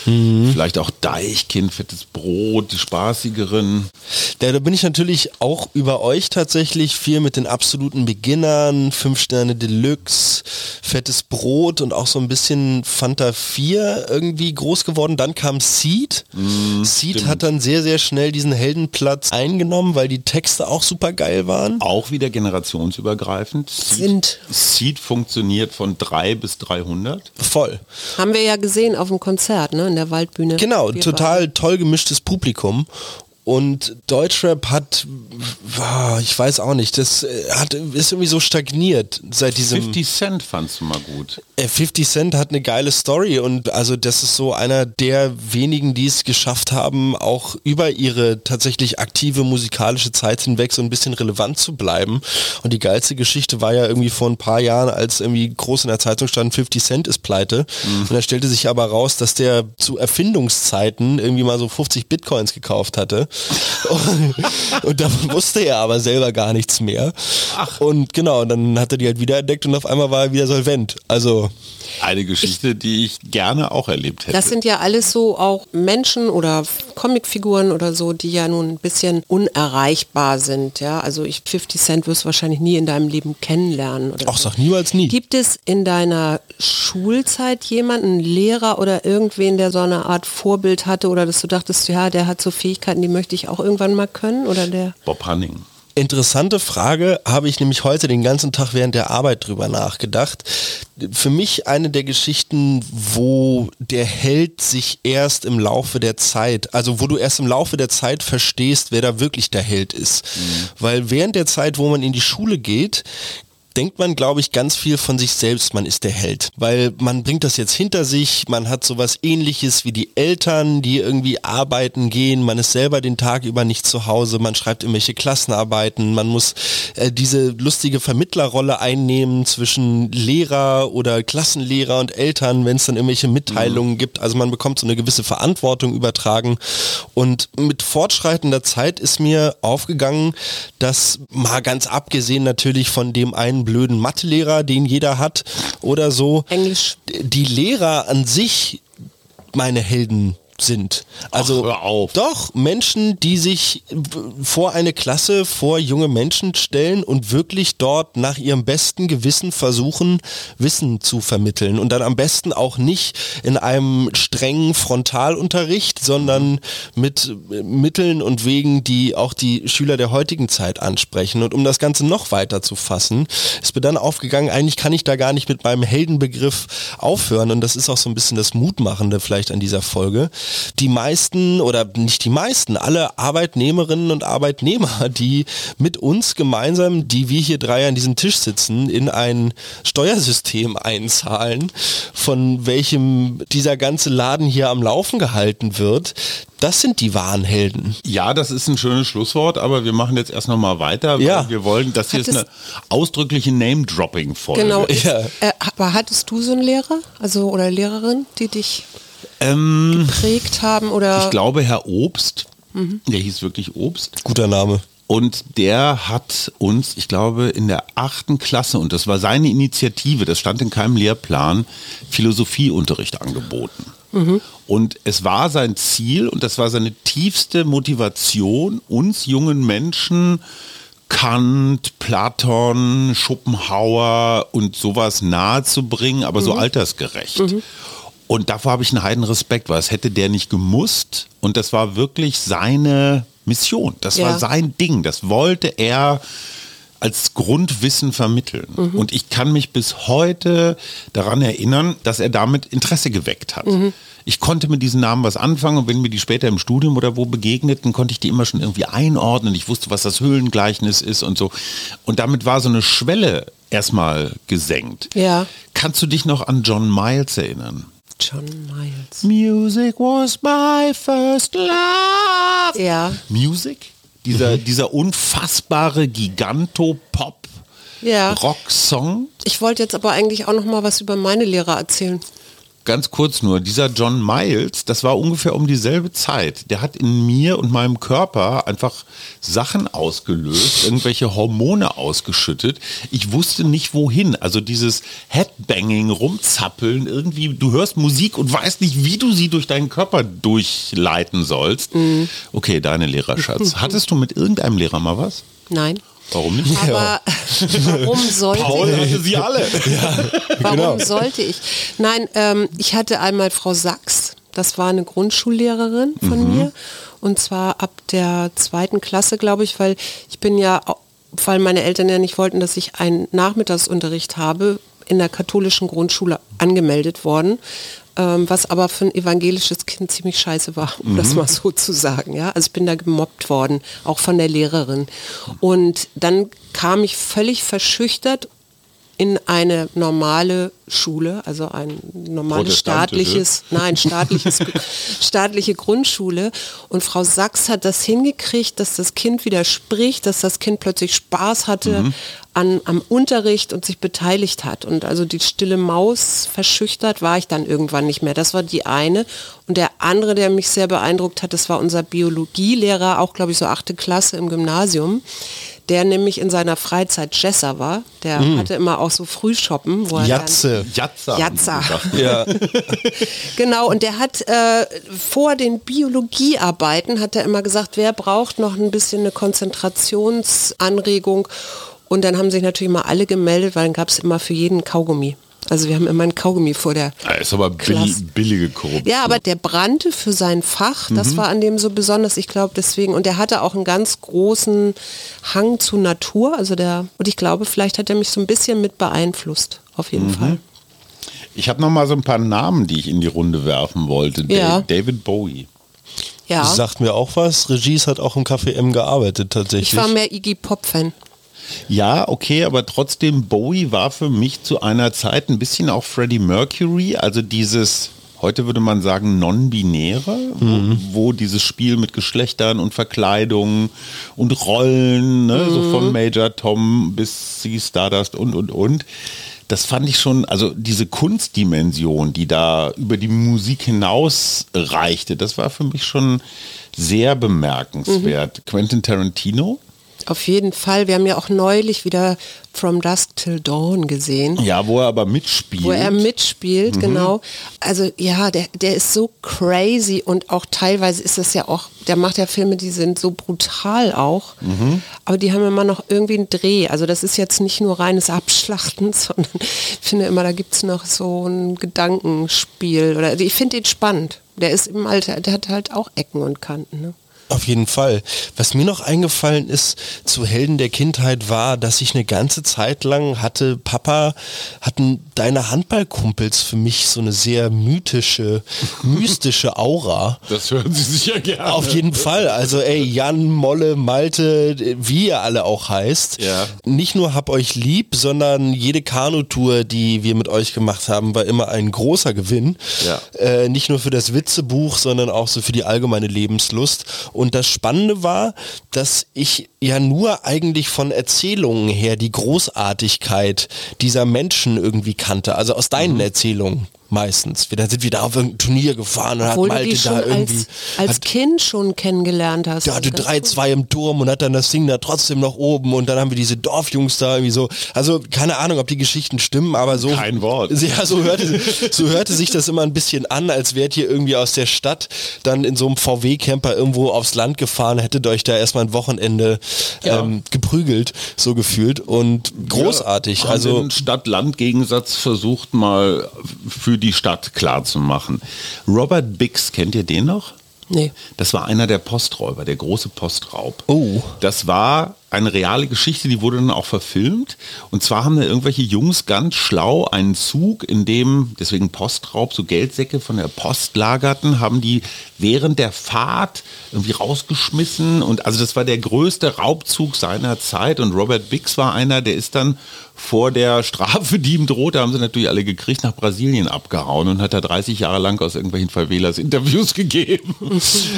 vielleicht auch Deichkind, fettes Brot, die spaßigeren. Da, da bin ich natürlich auch über euch tatsächlich viel mit den absoluten Beginnern, 5 Sterne Deluxe, fettes Brot und auch so ein bisschen Fanta 4 irgendwie groß geworden. Dann kam Seed. Seed hat dann sehr, sehr schnell diesen Heldenplatz eingenommen, weil die Texte auch super geil waren. Auch wieder generationsübergreifend. Sind. Seed funktioniert von 3 bis 300. Voll. Haben wir ja gesehen auf dem Konzert, ne, in der Waldbühne. Genau, total toll gemischtes Publikum. Und Deutschrap hat, ah, ich weiß auch nicht, das äh, hat, ist irgendwie so stagniert seit diesem... 50 Cent fandst du mal gut. Äh, 50 Cent hat eine geile Story und also das ist so einer der wenigen, die es geschafft haben, auch über ihre tatsächlich aktive musikalische Zeit hinweg so ein bisschen relevant zu bleiben. Und die geilste Geschichte war ja irgendwie vor ein paar Jahren, als irgendwie groß in der Zeitung stand, 50 Cent ist pleite. Und da stellte sich aber raus, dass der zu Erfindungszeiten irgendwie mal so 50 Bitcoins gekauft hatte. und, und davon wusste er aber selber gar nichts mehr. Und genau, dann hat er die halt wiederentdeckt und auf einmal war er wieder solvent. Also Eine Geschichte, die ich gerne auch erlebt hätte. Das sind ja alles so auch Menschen oder Comicfiguren oder so, die ja nun ein bisschen unerreichbar sind. Ja, also ich 50 Cent wirst du wahrscheinlich nie in deinem Leben kennenlernen. Oder auch so. sag niemals nie. Gibt es in deiner Schulzeit jemanden, einen Lehrer oder irgendwen, der so eine Art Vorbild hatte oder dass du dachtest, ja, der hat so Fähigkeiten, die möchte ich auch irgendwann mal können oder der? Bob Hanning. Interessante Frage, habe ich nämlich heute den ganzen Tag während der Arbeit drüber nachgedacht. Für mich eine der Geschichten, wo der Held sich erst im Laufe der Zeit, also wo du erst im Laufe der Zeit verstehst, wer da wirklich der Held ist. Weil während der Zeit, wo man in die Schule geht, denkt man, glaube ich, ganz viel von sich selbst, man ist der Held. Weil man bringt das jetzt hinter sich, man hat sowas ähnliches wie die Eltern, die irgendwie arbeiten gehen, man ist selber den Tag über nicht zu Hause, man schreibt irgendwelche Klassenarbeiten, man muss äh, diese lustige Vermittlerrolle einnehmen zwischen Lehrer oder Klassenlehrer und Eltern, wenn es dann irgendwelche Mitteilungen mhm. gibt. Also man bekommt so eine gewisse Verantwortung übertragen. Und mit fortschreitender Zeit ist mir aufgegangen, dass mal ganz abgesehen natürlich von dem einen blöden Mathelehrer, den jeder hat oder so, Englisch. die Lehrer an sich meine Helden sind. Also Ach, doch Menschen, die sich vor eine Klasse, vor junge Menschen stellen und wirklich dort nach ihrem besten Gewissen versuchen, Wissen zu vermitteln. Und dann am besten auch nicht in einem strengen Frontalunterricht, sondern mit Mitteln und Wegen, die auch die Schüler der heutigen Zeit ansprechen. Und um das Ganze noch weiter zu fassen, ist mir dann aufgegangen, eigentlich kann ich da gar nicht mit meinem Heldenbegriff aufhören. Und das ist auch so ein bisschen das Mutmachende vielleicht an dieser Folge die meisten oder nicht die meisten, alle Arbeitnehmerinnen und Arbeitnehmer, die mit uns gemeinsam, die wir hier drei an diesem Tisch sitzen, in ein Steuersystem einzahlen, von welchem dieser ganze Laden hier am Laufen gehalten wird, das sind die wahren Helden. Ja, das ist ein schönes Schlusswort, aber wir machen jetzt erst noch mal weiter. Ja. Wir wollen, das hier ist eine ausdrückliche Name-Dropping-Folge. Genau. Ja. Ist, äh, aber hattest du so einen Lehrer, also oder Lehrerin, die dich Ähm, geprägt haben oder? ich glaube, Herr Obst, der hieß wirklich Obst. Guter Name. Und der hat uns, ich glaube, in der achten Klasse, und das war seine Initiative, das stand in keinem Lehrplan, Philosophieunterricht angeboten. Und es war sein Ziel und das war seine tiefste Motivation, uns jungen Menschen Kant, Platon, Schopenhauer und sowas nahezubringen, aber so altersgerecht. Und davor habe ich einen heiden Respekt, weil es hätte der nicht gemusst. Und das war wirklich seine Mission. Das Ja. war sein Ding. Das wollte er als Grundwissen vermitteln. Und ich kann mich bis heute daran erinnern, dass er damit Interesse geweckt hat. Ich konnte mit diesen Namen was anfangen und wenn mir die später im Studium oder wo begegneten, konnte ich die immer schon irgendwie einordnen. Ich wusste, was das Höhlengleichnis ist und so. Und damit war so eine Schwelle erstmal gesenkt. Ja. Kannst du dich noch an John Miles erinnern? John Miles. Music was my first love. Ja. Music? Dieser, dieser unfassbare Giganto-Pop. Ja. Rock-Song. Ich wollte jetzt aber eigentlich auch noch mal was über meine Lehrer erzählen. Ganz kurz nur, dieser John Miles, das war ungefähr um dieselbe Zeit. Der hat in mir und meinem Körper einfach Sachen ausgelöst, irgendwelche Hormone ausgeschüttet. Ich wusste nicht wohin. Also dieses Headbanging, rumzappeln, irgendwie, du hörst Musik und weißt nicht, wie du sie durch deinen Körper durchleiten sollst. Okay, deine Lehrerschatz. Hattest du mit irgendeinem Lehrer mal was? Nein. Warum nicht? Aber warum sollte ich? hatte sie alle. Warum Genau. sollte ich? Nein, ähm, ich hatte einmal Frau Sachs, das war eine Grundschullehrerin von mir. Und zwar ab der zweiten Klasse, glaube ich, weil ich bin ja, weil meine Eltern ja nicht wollten, dass ich einen Nachmittagsunterricht habe, in der katholischen Grundschule angemeldet worden. Ähm, was aber für ein evangelisches Kind ziemlich scheiße war, um das mal so zu sagen. Ja? Also ich bin da gemobbt worden, auch von der Lehrerin. Und dann kam ich völlig verschüchtert in eine normale Schule, also ein normales staatliches, nein, staatliches, staatliche Grundschule. Und Frau Sachs hat das hingekriegt, dass das Kind wieder spricht, dass das Kind plötzlich Spaß hatte an, am Unterricht und sich beteiligt hat. Und also die stille Maus verschüchtert war ich dann irgendwann nicht mehr. Das war die eine. Und der andere, der mich sehr beeindruckt hat, das war unser Biologielehrer, auch glaube ich so achte Klasse im Gymnasium der nämlich in seiner Freizeit Jesser war. Der hatte immer auch so Frühshoppen, wo er Jatze. Jatza. Jatza. Ja. Genau, und der hat äh, vor den Biologiearbeiten hat er immer gesagt, wer braucht noch ein bisschen eine Konzentrationsanregung. Und dann haben sich natürlich mal alle gemeldet, weil dann gab es immer für jeden Kaugummi. Also wir haben immer ein Kaugummi vor der Das ist aber billi Klasse. billige Korruption. ja, aber der brannte für sein Fach, das war an dem so besonders, ich glaube deswegen, und er hatte auch einen ganz großen Hang zu Natur, also der, und ich glaube, vielleicht hat er mich so ein bisschen mit beeinflusst, auf jeden Fall. Ich habe noch mal so ein paar Namen, die ich in die Runde werfen wollte. Ja. David Bowie. Ja, Sagt mir auch was. Regis hat auch im Café M gearbeitet tatsächlich. ich war mehr Iggy Pop-Fan. Ja, okay, aber trotzdem, Bowie war für mich zu einer Zeit ein bisschen auch Freddie Mercury, also dieses, heute würde man sagen, non-binäre, mhm. wo, wo, dieses Spiel mit Geschlechtern und Verkleidungen und Rollen, ne, mhm. so von Major Tom bis C Stardust und, und, und das fand ich schon, also diese Kunstdimension, die da über die Musik hinaus reichte, das war für mich schon sehr bemerkenswert. Mhm. Quentin Tarantino auf jeden Fall. Wir haben ja auch neulich wieder From Dusk Till Dawn gesehen. Ja, wo er aber mitspielt. Wo er mitspielt, mhm. genau. Also ja, der, der ist so crazy und auch teilweise ist das ja auch, der macht ja Filme, die sind so brutal auch, mhm. aber die haben immer noch irgendwie einen Dreh. Also das ist jetzt nicht nur reines Abschlachten, sondern ich finde immer, da gibt es noch so ein Gedankenspiel. Oder, also ich finde ihn spannend. Der ist im Alter, der hat halt auch Ecken und Kanten. Ne? Auf jeden Fall. Was mir noch eingefallen ist zu Helden der Kindheit war, dass ich eine ganze Zeit lang hatte, Papa, hatten deine Handballkumpels für mich so eine sehr mythische, mystische Aura. Das hören Sie sicher gerne. Auf jeden Fall. Also ey, Jan, Molle, Malte, wie ihr alle auch heißt. Ja. Nicht nur hab euch lieb, sondern jede Kanutour, die wir mit euch gemacht haben, war immer ein großer Gewinn. Ja. Äh, nicht nur für das Witzebuch, sondern auch so für die allgemeine Lebenslust. Und das Spannende war, dass ich ja nur eigentlich von Erzählungen her die Großartigkeit dieser Menschen irgendwie kannte, also aus deinen mhm. Erzählungen meistens. Wir, dann sind wir da auf irgendein Turnier gefahren und Obwohl hat Malte da irgendwie... Als, als hat, Kind schon kennengelernt hast. Der hatte 3-2 im Turm und hat dann das Ding da trotzdem noch oben und dann haben wir diese Dorfjungs da irgendwie so. Also keine Ahnung, ob die Geschichten stimmen, aber so... Kein Wort. Ja, so hörte, so hörte sich das immer ein bisschen an, als wärt ihr irgendwie aus der Stadt dann in so einem VW-Camper irgendwo aufs Land gefahren, hättet euch da erstmal ein Wochenende ja. ähm, geprügelt, so gefühlt und großartig. Ja, also Stadt-Land-Gegensatz versucht mal für die Stadt klar zu machen. Robert Bix, kennt ihr den noch? Nee. Das war einer der Posträuber, der große Postraub. Oh. Das war eine reale Geschichte, die wurde dann auch verfilmt. Und zwar haben da irgendwelche Jungs ganz schlau einen Zug, in dem, deswegen Postraub, so Geldsäcke von der Post lagerten, haben die während der Fahrt irgendwie rausgeschmissen. Und also das war der größte Raubzug seiner Zeit. Und Robert Bix war einer, der ist dann vor der Strafe, die ihm drohte, haben sie natürlich alle gekriegt, nach Brasilien abgehauen und hat da 30 Jahre lang aus irgendwelchen Favelas Interviews gegeben.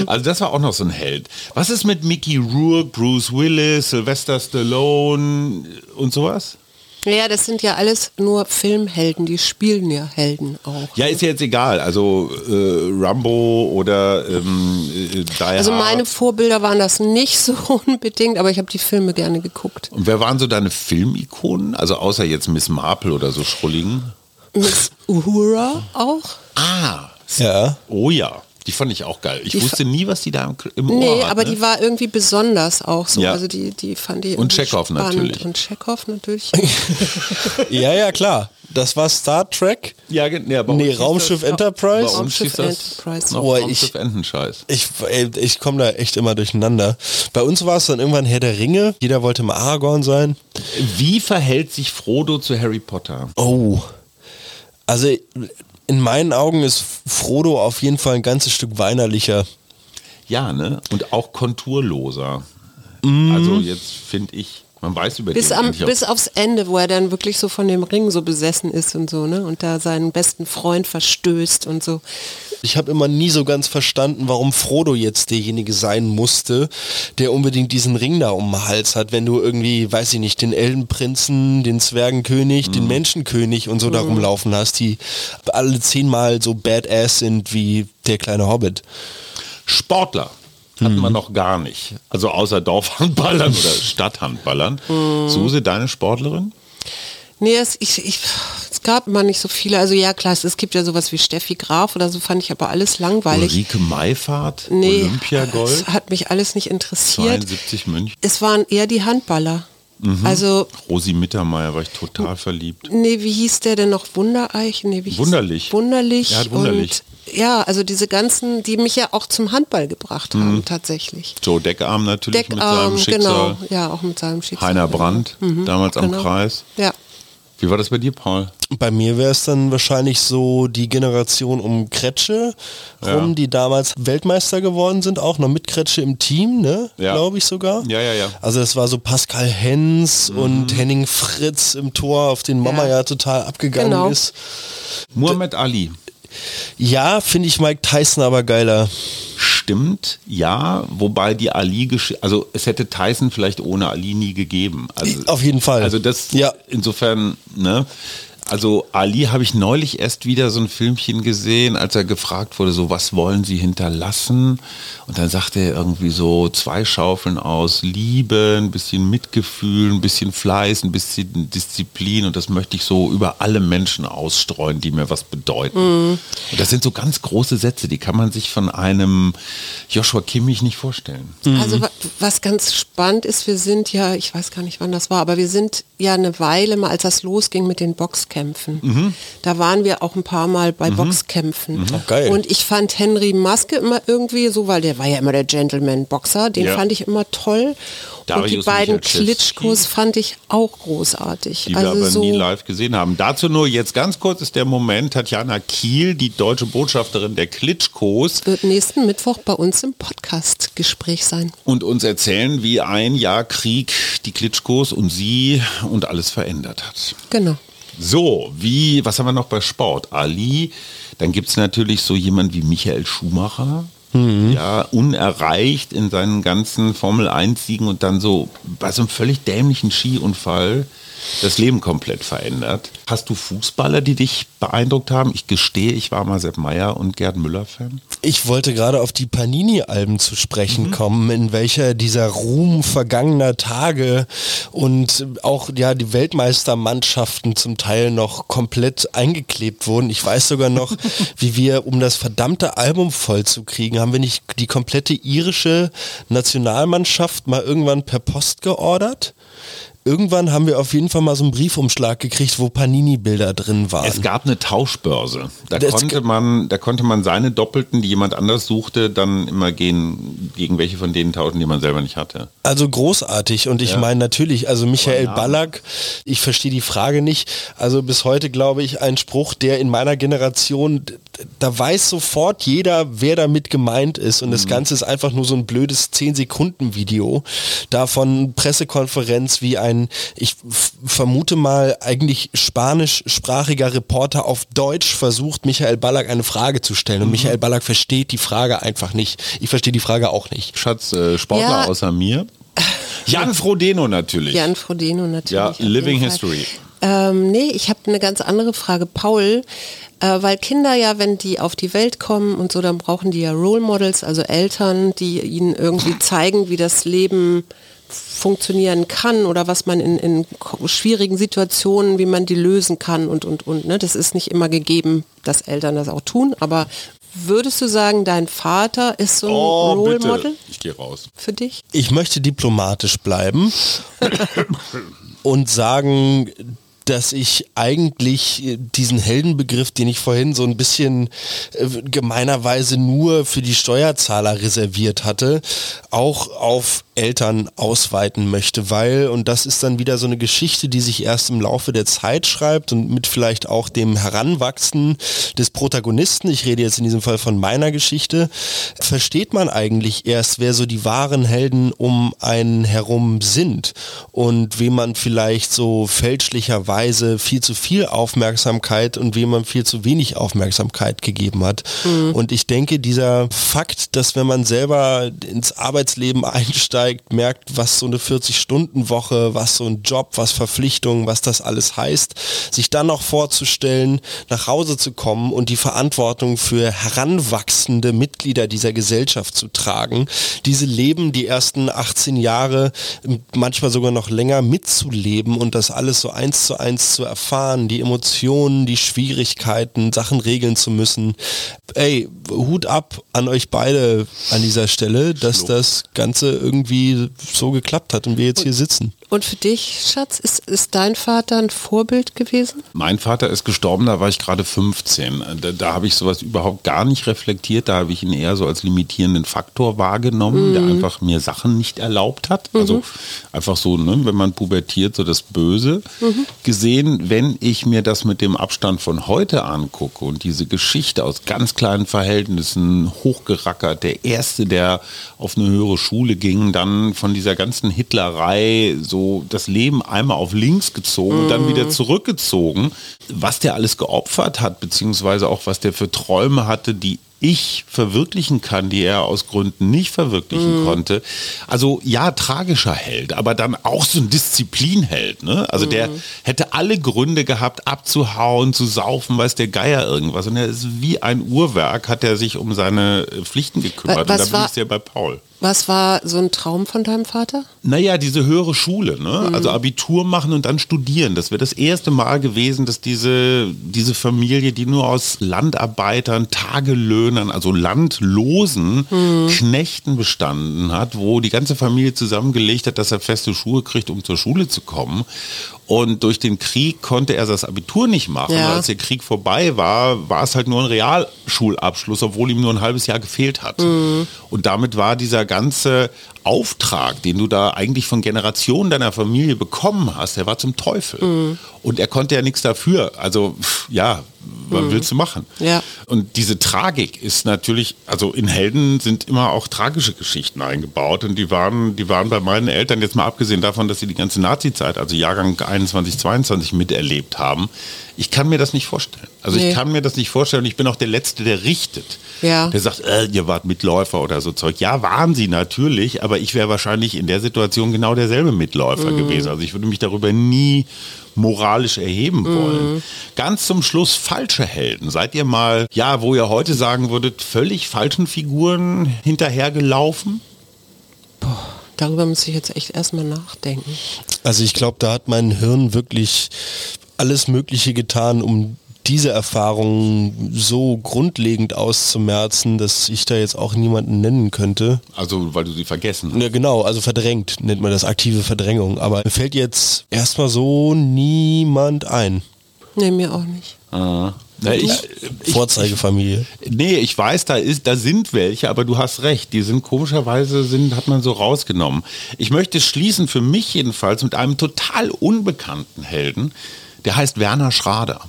also das war auch noch so ein Held. Was ist mit Mickey Rourke, Bruce Willis, Stallone und sowas? Ja, das sind ja alles nur Filmhelden, die spielen ja Helden auch. Ja, ist ja jetzt egal. Also äh, Rambo oder ähm, äh, Die Also meine Vorbilder waren das nicht so unbedingt, aber ich habe die Filme gerne geguckt. Und wer waren so deine Filmikonen? Also außer jetzt Miss Marple oder so Schrulligen? Miss Uhura auch. Ah. Ja. Oh ja. Die fand ich auch geil. Ich die wusste nie, was die da im, im nee, Ohr hat. aber ne? die war irgendwie besonders auch so. Ja. Also die, die fand ich Und Chekhov natürlich. Und Chekhov natürlich. ja, ja, klar. Das war Star Trek? Ja, nee, nee Raumschiff das, Enterprise? Bei uns Raumschiff Enterprise. Noch oh, Raumschiff ich, Entenscheiß. Ich, ich komme da echt immer durcheinander. Bei uns war es dann irgendwann Herr der Ringe. Jeder wollte mal Aragorn sein. Wie verhält sich Frodo zu Harry Potter? Oh. Also in meinen Augen ist Frodo auf jeden Fall ein ganzes Stück weinerlicher. Ja, ne? Und auch konturloser. Mm. Also jetzt finde ich, man weiß über bis, den am, bis aufs Ende, wo er dann wirklich so von dem Ring so besessen ist und so, ne? Und da seinen besten Freund verstößt und so. Ich habe immer nie so ganz verstanden, warum Frodo jetzt derjenige sein musste, der unbedingt diesen Ring da um den Hals hat, wenn du irgendwie, weiß ich nicht, den Elbenprinzen, den Zwergenkönig, mhm. den Menschenkönig und so mhm. darum laufen hast, die alle zehnmal so badass sind wie der kleine Hobbit. Sportler hatten mhm. wir noch gar nicht. Also außer Dorfhandballern oder Stadthandballern. Mhm. Suse, deine Sportlerin? Nee, es, ich, ich, es gab immer nicht so viele. Also ja, klar, es gibt ja sowas wie Steffi Graf oder so, fand ich aber alles langweilig. Ulrike Maifahrt, nee, Olympiagold. Es hat mich alles nicht interessiert. 72 München. Es waren eher die Handballer. Mhm. Also Rosi Mittermeier war ich total verliebt. Nee, wie hieß der denn noch? Wundereich? Nee, wie wunderlich. Wunderlich. Ja, wunderlich. Und, ja, also diese ganzen, die mich ja auch zum Handball gebracht haben, mhm. tatsächlich. Joe Deckarm natürlich Deckarm, mit seinem Schicksal. Genau, ja, auch mit seinem Schicksal. Heiner Brandt, mhm. damals genau. am Kreis. Ja. Wie war das bei dir, Paul? Bei mir wäre es dann wahrscheinlich so die Generation um Kretsche rum, Ja. die damals Weltmeister geworden sind, auch noch mit Kretsche im Team, ne? Ja. Glaube ich sogar. Ja, ja, ja. Also es war so Pascal Hens Mhm. und Henning Fritz im Tor, auf den Mama Ja. ja, total abgegangen Genau. ist. Muhammad Ali. Ja, finde ich Mike Tyson aber geiler. Stimmt, ja, wobei die Ali, also es hätte Tyson vielleicht ohne Ali nie gegeben. Also, Auf jeden Fall. Also das, Ja. insofern, ne, also Ali habe ich neulich erst wieder so ein Filmchen gesehen, als er gefragt wurde, so was wollen Sie hinterlassen? Und dann sagte er irgendwie so zwei Schaufeln aus Liebe, ein bisschen Mitgefühl, ein bisschen Fleiß, ein bisschen Disziplin und das möchte ich so über alle Menschen ausstreuen, die mir was bedeuten. Und das sind so ganz große Sätze, die kann man sich von einem Joshua Kimmich nicht vorstellen. Also wa- was ganz spannend ist, wir sind ja, ich weiß gar nicht wann das war, aber wir sind ja eine Weile mal, als das losging mit den Boxkämpfen, da waren wir auch ein paar Mal bei Boxkämpfen. Auch geil. Und ich fand Henry Maske immer irgendwie so, weil der war ja immer der Gentleman-Boxer, den Ja. fand ich immer toll. und die Darius beiden. Klitschkos fand ich auch großartig. die wir also aber so, nie live gesehen haben. Dazu nur jetzt ganz kurz ist der Moment, Tatjana Kiel, die deutsche Botschafterin der Klitschkos, wird nächsten Mittwoch bei uns im Podcast-Gespräch sein. und uns erzählen, wie ein Jahr Krieg die Klitschkos und sie und alles verändert hat. Genau. So, wie, was haben wir noch bei Sport? Ali, dann gibt es natürlich so jemand wie Michael Schumacher. Ja, unerreicht in seinen ganzen Formel 1 Siegen und dann so bei so einem völlig dämlichen Skiunfall das Leben komplett verändert. Hast du Fußballer, die dich beeindruckt haben? Ich gestehe, ich war mal Sepp Meyer und Gerd Müller-Fan. Ich wollte gerade auf die Panini-Alben zu sprechen kommen, in welcher dieser Ruhm vergangener Tage und auch ja die Weltmeistermannschaften zum Teil noch komplett eingeklebt wurden. Ich weiß sogar noch, wie wir, um das verdammte Album voll zu kriegen, haben wir nicht die komplette irische Nationalmannschaft mal irgendwann per Post geordert. Irgendwann haben wir auf jeden Fall mal so einen Briefumschlag gekriegt, wo Panini-Bilder drin waren. Es gab eine Tauschbörse. Da Das- konnte man, da konnte man seine Doppelten, die jemand anders suchte, dann immer gehen, gegen welche von denen tauschen, die man selber nicht hatte. Also großartig und ich meine natürlich, also Michael Ballack, ich verstehe die Frage nicht. Also bis heute glaube ich ein Spruch, der in meiner Generation, da weiß sofort jeder, wer damit gemeint ist und das Ganze ist einfach nur so ein blödes 10 Sekunden Video. Davon Pressekonferenz wie ein, ich f- vermute mal eigentlich spanischsprachiger Reporter auf Deutsch versucht Michael Ballack eine Frage zu stellen und Michael Ballack versteht die Frage einfach nicht. Ich verstehe die Frage auch nicht. Schatz, äh, Sportler Ja. außer mir. Jan Frodeno natürlich. Jan Frodeno natürlich. Ja, Living. History. Ähm, nee, ich habe eine ganz andere Frage. Paul, äh, weil Kinder ja, wenn die auf die Welt kommen und so, dann brauchen die ja Role Models, also Eltern, die ihnen irgendwie zeigen, wie das Leben funktionieren kann oder was man in, in schwierigen Situationen, wie man die lösen kann und, und, und. Ne? Das ist nicht immer gegeben, dass Eltern das auch tun, aber würdest du sagen, dein Vater ist so ein Role Model Ich gehe raus. für dich? Ich möchte diplomatisch bleiben und sagen, dass ich eigentlich äh, diesen Heldenbegriff, den ich vorhin so ein bisschen äh, gemeinerweise nur für die Steuerzahler reserviert hatte, auch auf Eltern ausweiten möchte, weil, und das ist dann wieder so eine Geschichte, die sich erst im Laufe der Zeit schreibt und mit vielleicht auch dem Heranwachsen des Protagonisten, ich rede jetzt in diesem Fall von meiner Geschichte, versteht man eigentlich erst, wer so die wahren Helden um einen herum sind und wem man vielleicht so fälschlicherweise viel zu viel Aufmerksamkeit und wem man viel zu wenig Aufmerksamkeit gegeben hat. Und ich denke, dieser Fakt, dass wenn man selber ins Arbeitsleben einsteigt, merkt, was so eine 40-Stunden-Woche, was so ein Job, was Verpflichtungen, was das alles heißt, sich dann noch vorzustellen, nach Hause zu kommen und die Verantwortung für heranwachsende Mitglieder dieser Gesellschaft zu tragen, diese Leben die ersten 18 Jahre, manchmal sogar noch länger mitzuleben und das alles so eins zu eins zu erfahren, die Emotionen, die Schwierigkeiten, Sachen regeln zu müssen. Ey, Hut ab an euch beide an dieser Stelle, dass das Ganze irgendwie so geklappt hat und wir jetzt hier sitzen. Und für dich, Schatz, ist, ist dein Vater ein Vorbild gewesen? Mein Vater ist gestorben, da war ich gerade 15. Da, da habe ich sowas überhaupt gar nicht reflektiert. Da habe ich ihn eher so als limitierenden Faktor wahrgenommen, der einfach mir Sachen nicht erlaubt hat. Also einfach so, ne, wenn man pubertiert, so das Böse gesehen, wenn ich mir das mit dem Abstand von heute angucke und diese Geschichte aus ganz kleinen Verhältnissen hochgerackert, der erste, der auf eine höhere Schule ging, dann von dieser ganzen Hitlerei so das Leben einmal auf links gezogen und dann wieder zurückgezogen, was der alles geopfert hat, beziehungsweise auch was der für Träume hatte, die ich verwirklichen kann, die er aus Gründen nicht verwirklichen mhm. konnte. Also ja, tragischer Held, aber dann auch so ein Disziplinheld. Ne? Also mhm. der hätte alle Gründe gehabt, abzuhauen, zu saufen, weiß der Geier irgendwas. Und er ist wie ein Uhrwerk, hat er sich um seine Pflichten gekümmert. Was und da bin ich sehr bei Paul. Was war so ein Traum von deinem Vater? Naja, diese höhere Schule, ne? Mhm. also Abitur machen und dann studieren. Das wäre das erste Mal gewesen, dass diese, diese Familie, die nur aus Landarbeitern, Tagelöhnern, also Landlosen mhm. Knechten bestanden hat, wo die ganze Familie zusammengelegt hat, dass er feste Schuhe kriegt, um zur Schule zu kommen. Und durch den Krieg konnte er das Abitur nicht machen. Ja. als der Krieg vorbei war, war es halt nur ein Realschulabschluss, obwohl ihm nur ein halbes Jahr gefehlt hat. Mhm. Und damit war dieser ganze Auftrag, den du da eigentlich von Generationen deiner Familie bekommen hast, der war zum Teufel. Mhm. Und er konnte ja nichts dafür. Also ja, was mhm. willst du machen? Ja. Und diese Tragik ist natürlich, also in Helden sind immer auch tragische Geschichten eingebaut und die waren, die waren bei meinen Eltern jetzt mal abgesehen davon, dass sie die ganze Nazi-Zeit, also Jahrgang 21, 22 miterlebt haben. Ich kann mir das nicht vorstellen. Also nee. ich kann mir das nicht vorstellen und ich bin auch der Letzte, der richtet. Ja. Der sagt, äh, ihr wart Mitläufer oder so Zeug. Ja, waren sie natürlich, aber ich wäre wahrscheinlich in der Situation genau derselbe Mitläufer mhm. gewesen. Also ich würde mich darüber nie moralisch erheben wollen. Mhm. Ganz zum Schluss falsche Helden. Seid ihr mal, ja, wo ihr heute sagen würdet, völlig falschen Figuren hinterhergelaufen? Boah, darüber muss ich jetzt echt erstmal nachdenken. Also ich glaube, da hat mein Hirn wirklich alles Mögliche getan, um diese Erfahrung so grundlegend auszumerzen, dass ich da jetzt auch niemanden nennen könnte. Also, weil du sie vergessen hast. Ja, genau, also verdrängt nennt man das aktive Verdrängung. Aber mir fällt jetzt erstmal so niemand ein. Nee, mir auch nicht. Ah. Na, ich, ich, Vorzeigefamilie. nee, ich weiß, da, ist, da sind welche, aber du hast recht. Die sind komischerweise, sind, hat man so rausgenommen. Ich möchte schließen, für mich jedenfalls, mit einem total unbekannten Helden. Der heißt Werner Schrader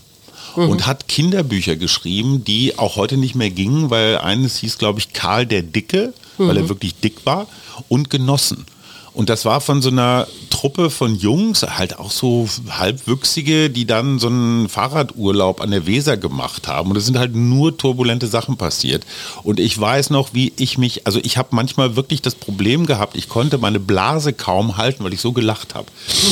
mhm. und hat Kinderbücher geschrieben, die auch heute nicht mehr gingen, weil eines hieß, glaube ich, Karl der Dicke, weil er mhm. wirklich dick war, und Genossen. Und das war von so einer Truppe von Jungs, halt auch so halbwüchsige, die dann so einen Fahrradurlaub an der Weser gemacht haben. Und es sind halt nur turbulente Sachen passiert. Und ich weiß noch, wie ich mich, also ich habe manchmal wirklich das Problem gehabt, ich konnte meine Blase kaum halten, weil ich so gelacht habe.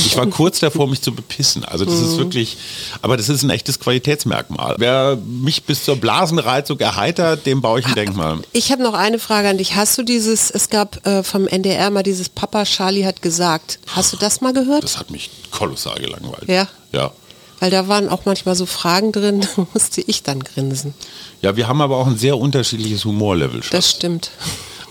Ich war kurz davor, mich zu bepissen. Also das ist mhm. wirklich, aber das ist ein echtes Qualitätsmerkmal. Wer mich bis zur Blasenreizung erheitert, dem baue ich ein Denkmal. Ich habe noch eine Frage an dich. Hast du dieses, es gab äh, vom NDR mal dieses Papa Charlie hat gesagt. Hast du das mal gehört? Das hat mich kolossal gelangweilt. Ja? Ja. Weil da waren auch manchmal so Fragen drin, da musste ich dann grinsen. Ja, wir haben aber auch ein sehr unterschiedliches Humorlevel. Schatz. Das stimmt.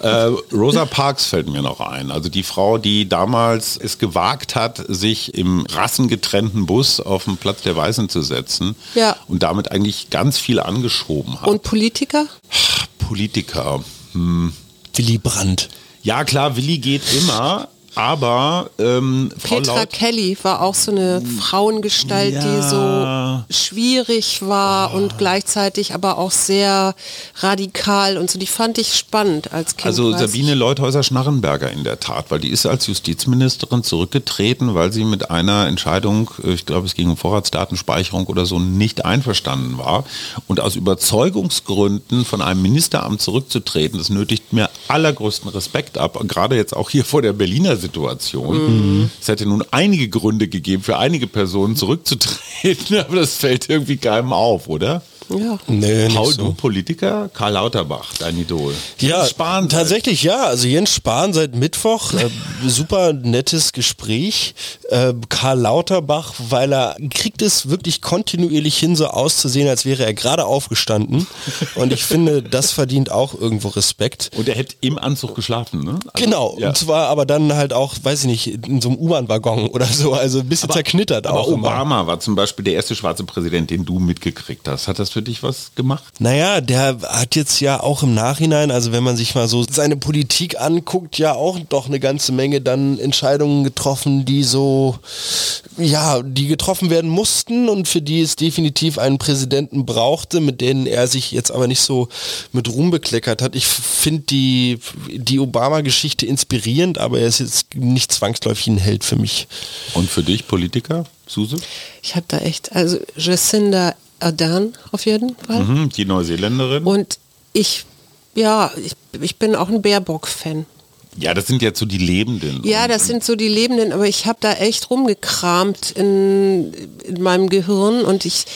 Äh, Rosa Parks fällt mir noch ein. Also die Frau, die damals es gewagt hat, sich im rassengetrennten Bus auf den Platz der Weißen zu setzen ja. und damit eigentlich ganz viel angeschoben hat. Und Politiker? Politiker. Hm. Willy Brandt. Ja klar, Willi geht immer, aber ähm, Frau Petra Laut Kelly war auch so eine Frauengestalt, ja. die so schwierig war oh. und gleichzeitig aber auch sehr radikal und so. Die fand ich spannend als Kind. Also Sabine Leuthäuser-Schnarrenberger in der Tat, weil die ist als Justizministerin zurückgetreten, weil sie mit einer Entscheidung, ich glaube es ging um Vorratsdatenspeicherung oder so, nicht einverstanden war. Und aus Überzeugungsgründen von einem Ministeramt zurückzutreten, das nötigt mir allergrößten Respekt ab. Gerade jetzt auch hier vor der Berliner Situation. Mhm. Es hätte nun einige Gründe gegeben, für einige Personen zurückzutreten, aber das fällt irgendwie keinem auf, oder? Ja. Nee, Paul, so. du Politiker? Karl Lauterbach, dein Idol. Ja, Spahn tatsächlich ja. Also Jens Spahn seit Mittwoch, äh, super nettes Gespräch. Äh, Karl Lauterbach, weil er kriegt es wirklich kontinuierlich hin, so auszusehen, als wäre er gerade aufgestanden. Und ich finde, das verdient auch irgendwo Respekt. Und er hätte im Anzug geschlafen, ne? Also, genau. Ja. Und zwar aber dann halt auch, weiß ich nicht, in so einem U-Bahn-Waggon oder so. Also ein bisschen aber, zerknittert aber auch. Obama immer. war zum Beispiel der erste schwarze Präsident, den du mitgekriegt hast. Hat das für dich was gemacht? Naja, der hat jetzt ja auch im Nachhinein, also wenn man sich mal so seine Politik anguckt, ja auch doch eine ganze Menge dann Entscheidungen getroffen, die so, ja, die getroffen werden mussten und für die es definitiv einen Präsidenten brauchte, mit denen er sich jetzt aber nicht so mit Ruhm bekleckert hat. Ich finde die, die Obama-Geschichte inspirierend, aber er ist jetzt nicht zwangsläufig ein Held für mich. Und für dich, Politiker, Suse? Ich habe da echt, also Jacinda Ardern auf jeden Fall. Mhm, die Neuseeländerin. Und ich, ja, ich, ich bin auch ein Baerbock-Fan. Ja, das sind jetzt so die Lebenden. Ja, das sind so die Lebenden, aber ich habe da echt rumgekramt in, in meinem Gehirn und ich,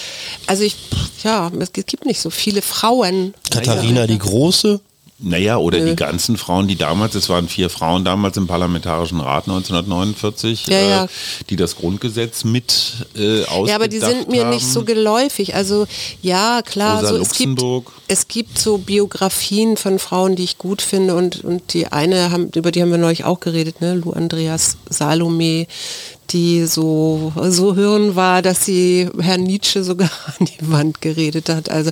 also ich, ja, es gibt nicht so viele Frauen. Katharina die Große, Naja, oder Nö. die ganzen Frauen, die damals, es waren vier Frauen damals im Parlamentarischen Rat 1949, Ja, ja. Äh, die das Grundgesetz mit äh, Ja, aber die sind mir haben. nicht so geläufig. Also ja, klar, Rosa so, es, gibt, Luxemburg. Es gibt so Biografien von Frauen, die ich gut finde und, und die eine, haben, über die haben wir neulich auch geredet, ne? Lou Andreas Salome, die so, so hören war, dass sie Herrn Nietzsche sogar an die Wand geredet hat, also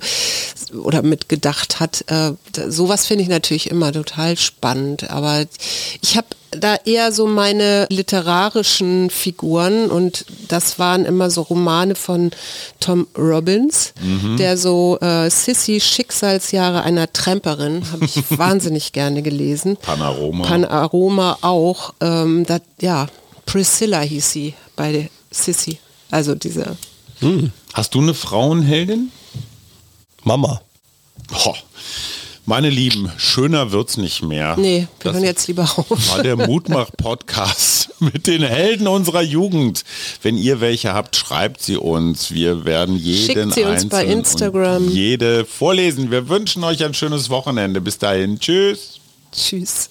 oder mitgedacht hat. Äh, sowas finde ich natürlich immer total spannend, aber ich habe da eher so meine literarischen Figuren und das waren immer so Romane von Tom Robbins, der so äh, Sissy Schicksalsjahre einer Tramperin habe ich wahnsinnig gerne gelesen. Panorama. Panorama auch. Ähm, dat, ja, Priscilla hieß sie bei Sissy. Also diese. Hast du eine Frauenheldin? Mama. Boah. Meine Lieben, schöner wird's nicht mehr. Nee, wir hören jetzt lieber auf. war der Mutmach-Podcast mit den Helden unserer Jugend. Wenn ihr welche habt, schreibt sie uns. Wir werden jeden Schickt sie uns bei Instagram. jede vorlesen. Wir wünschen euch ein schönes Wochenende. Bis dahin. Tschüss. Tschüss.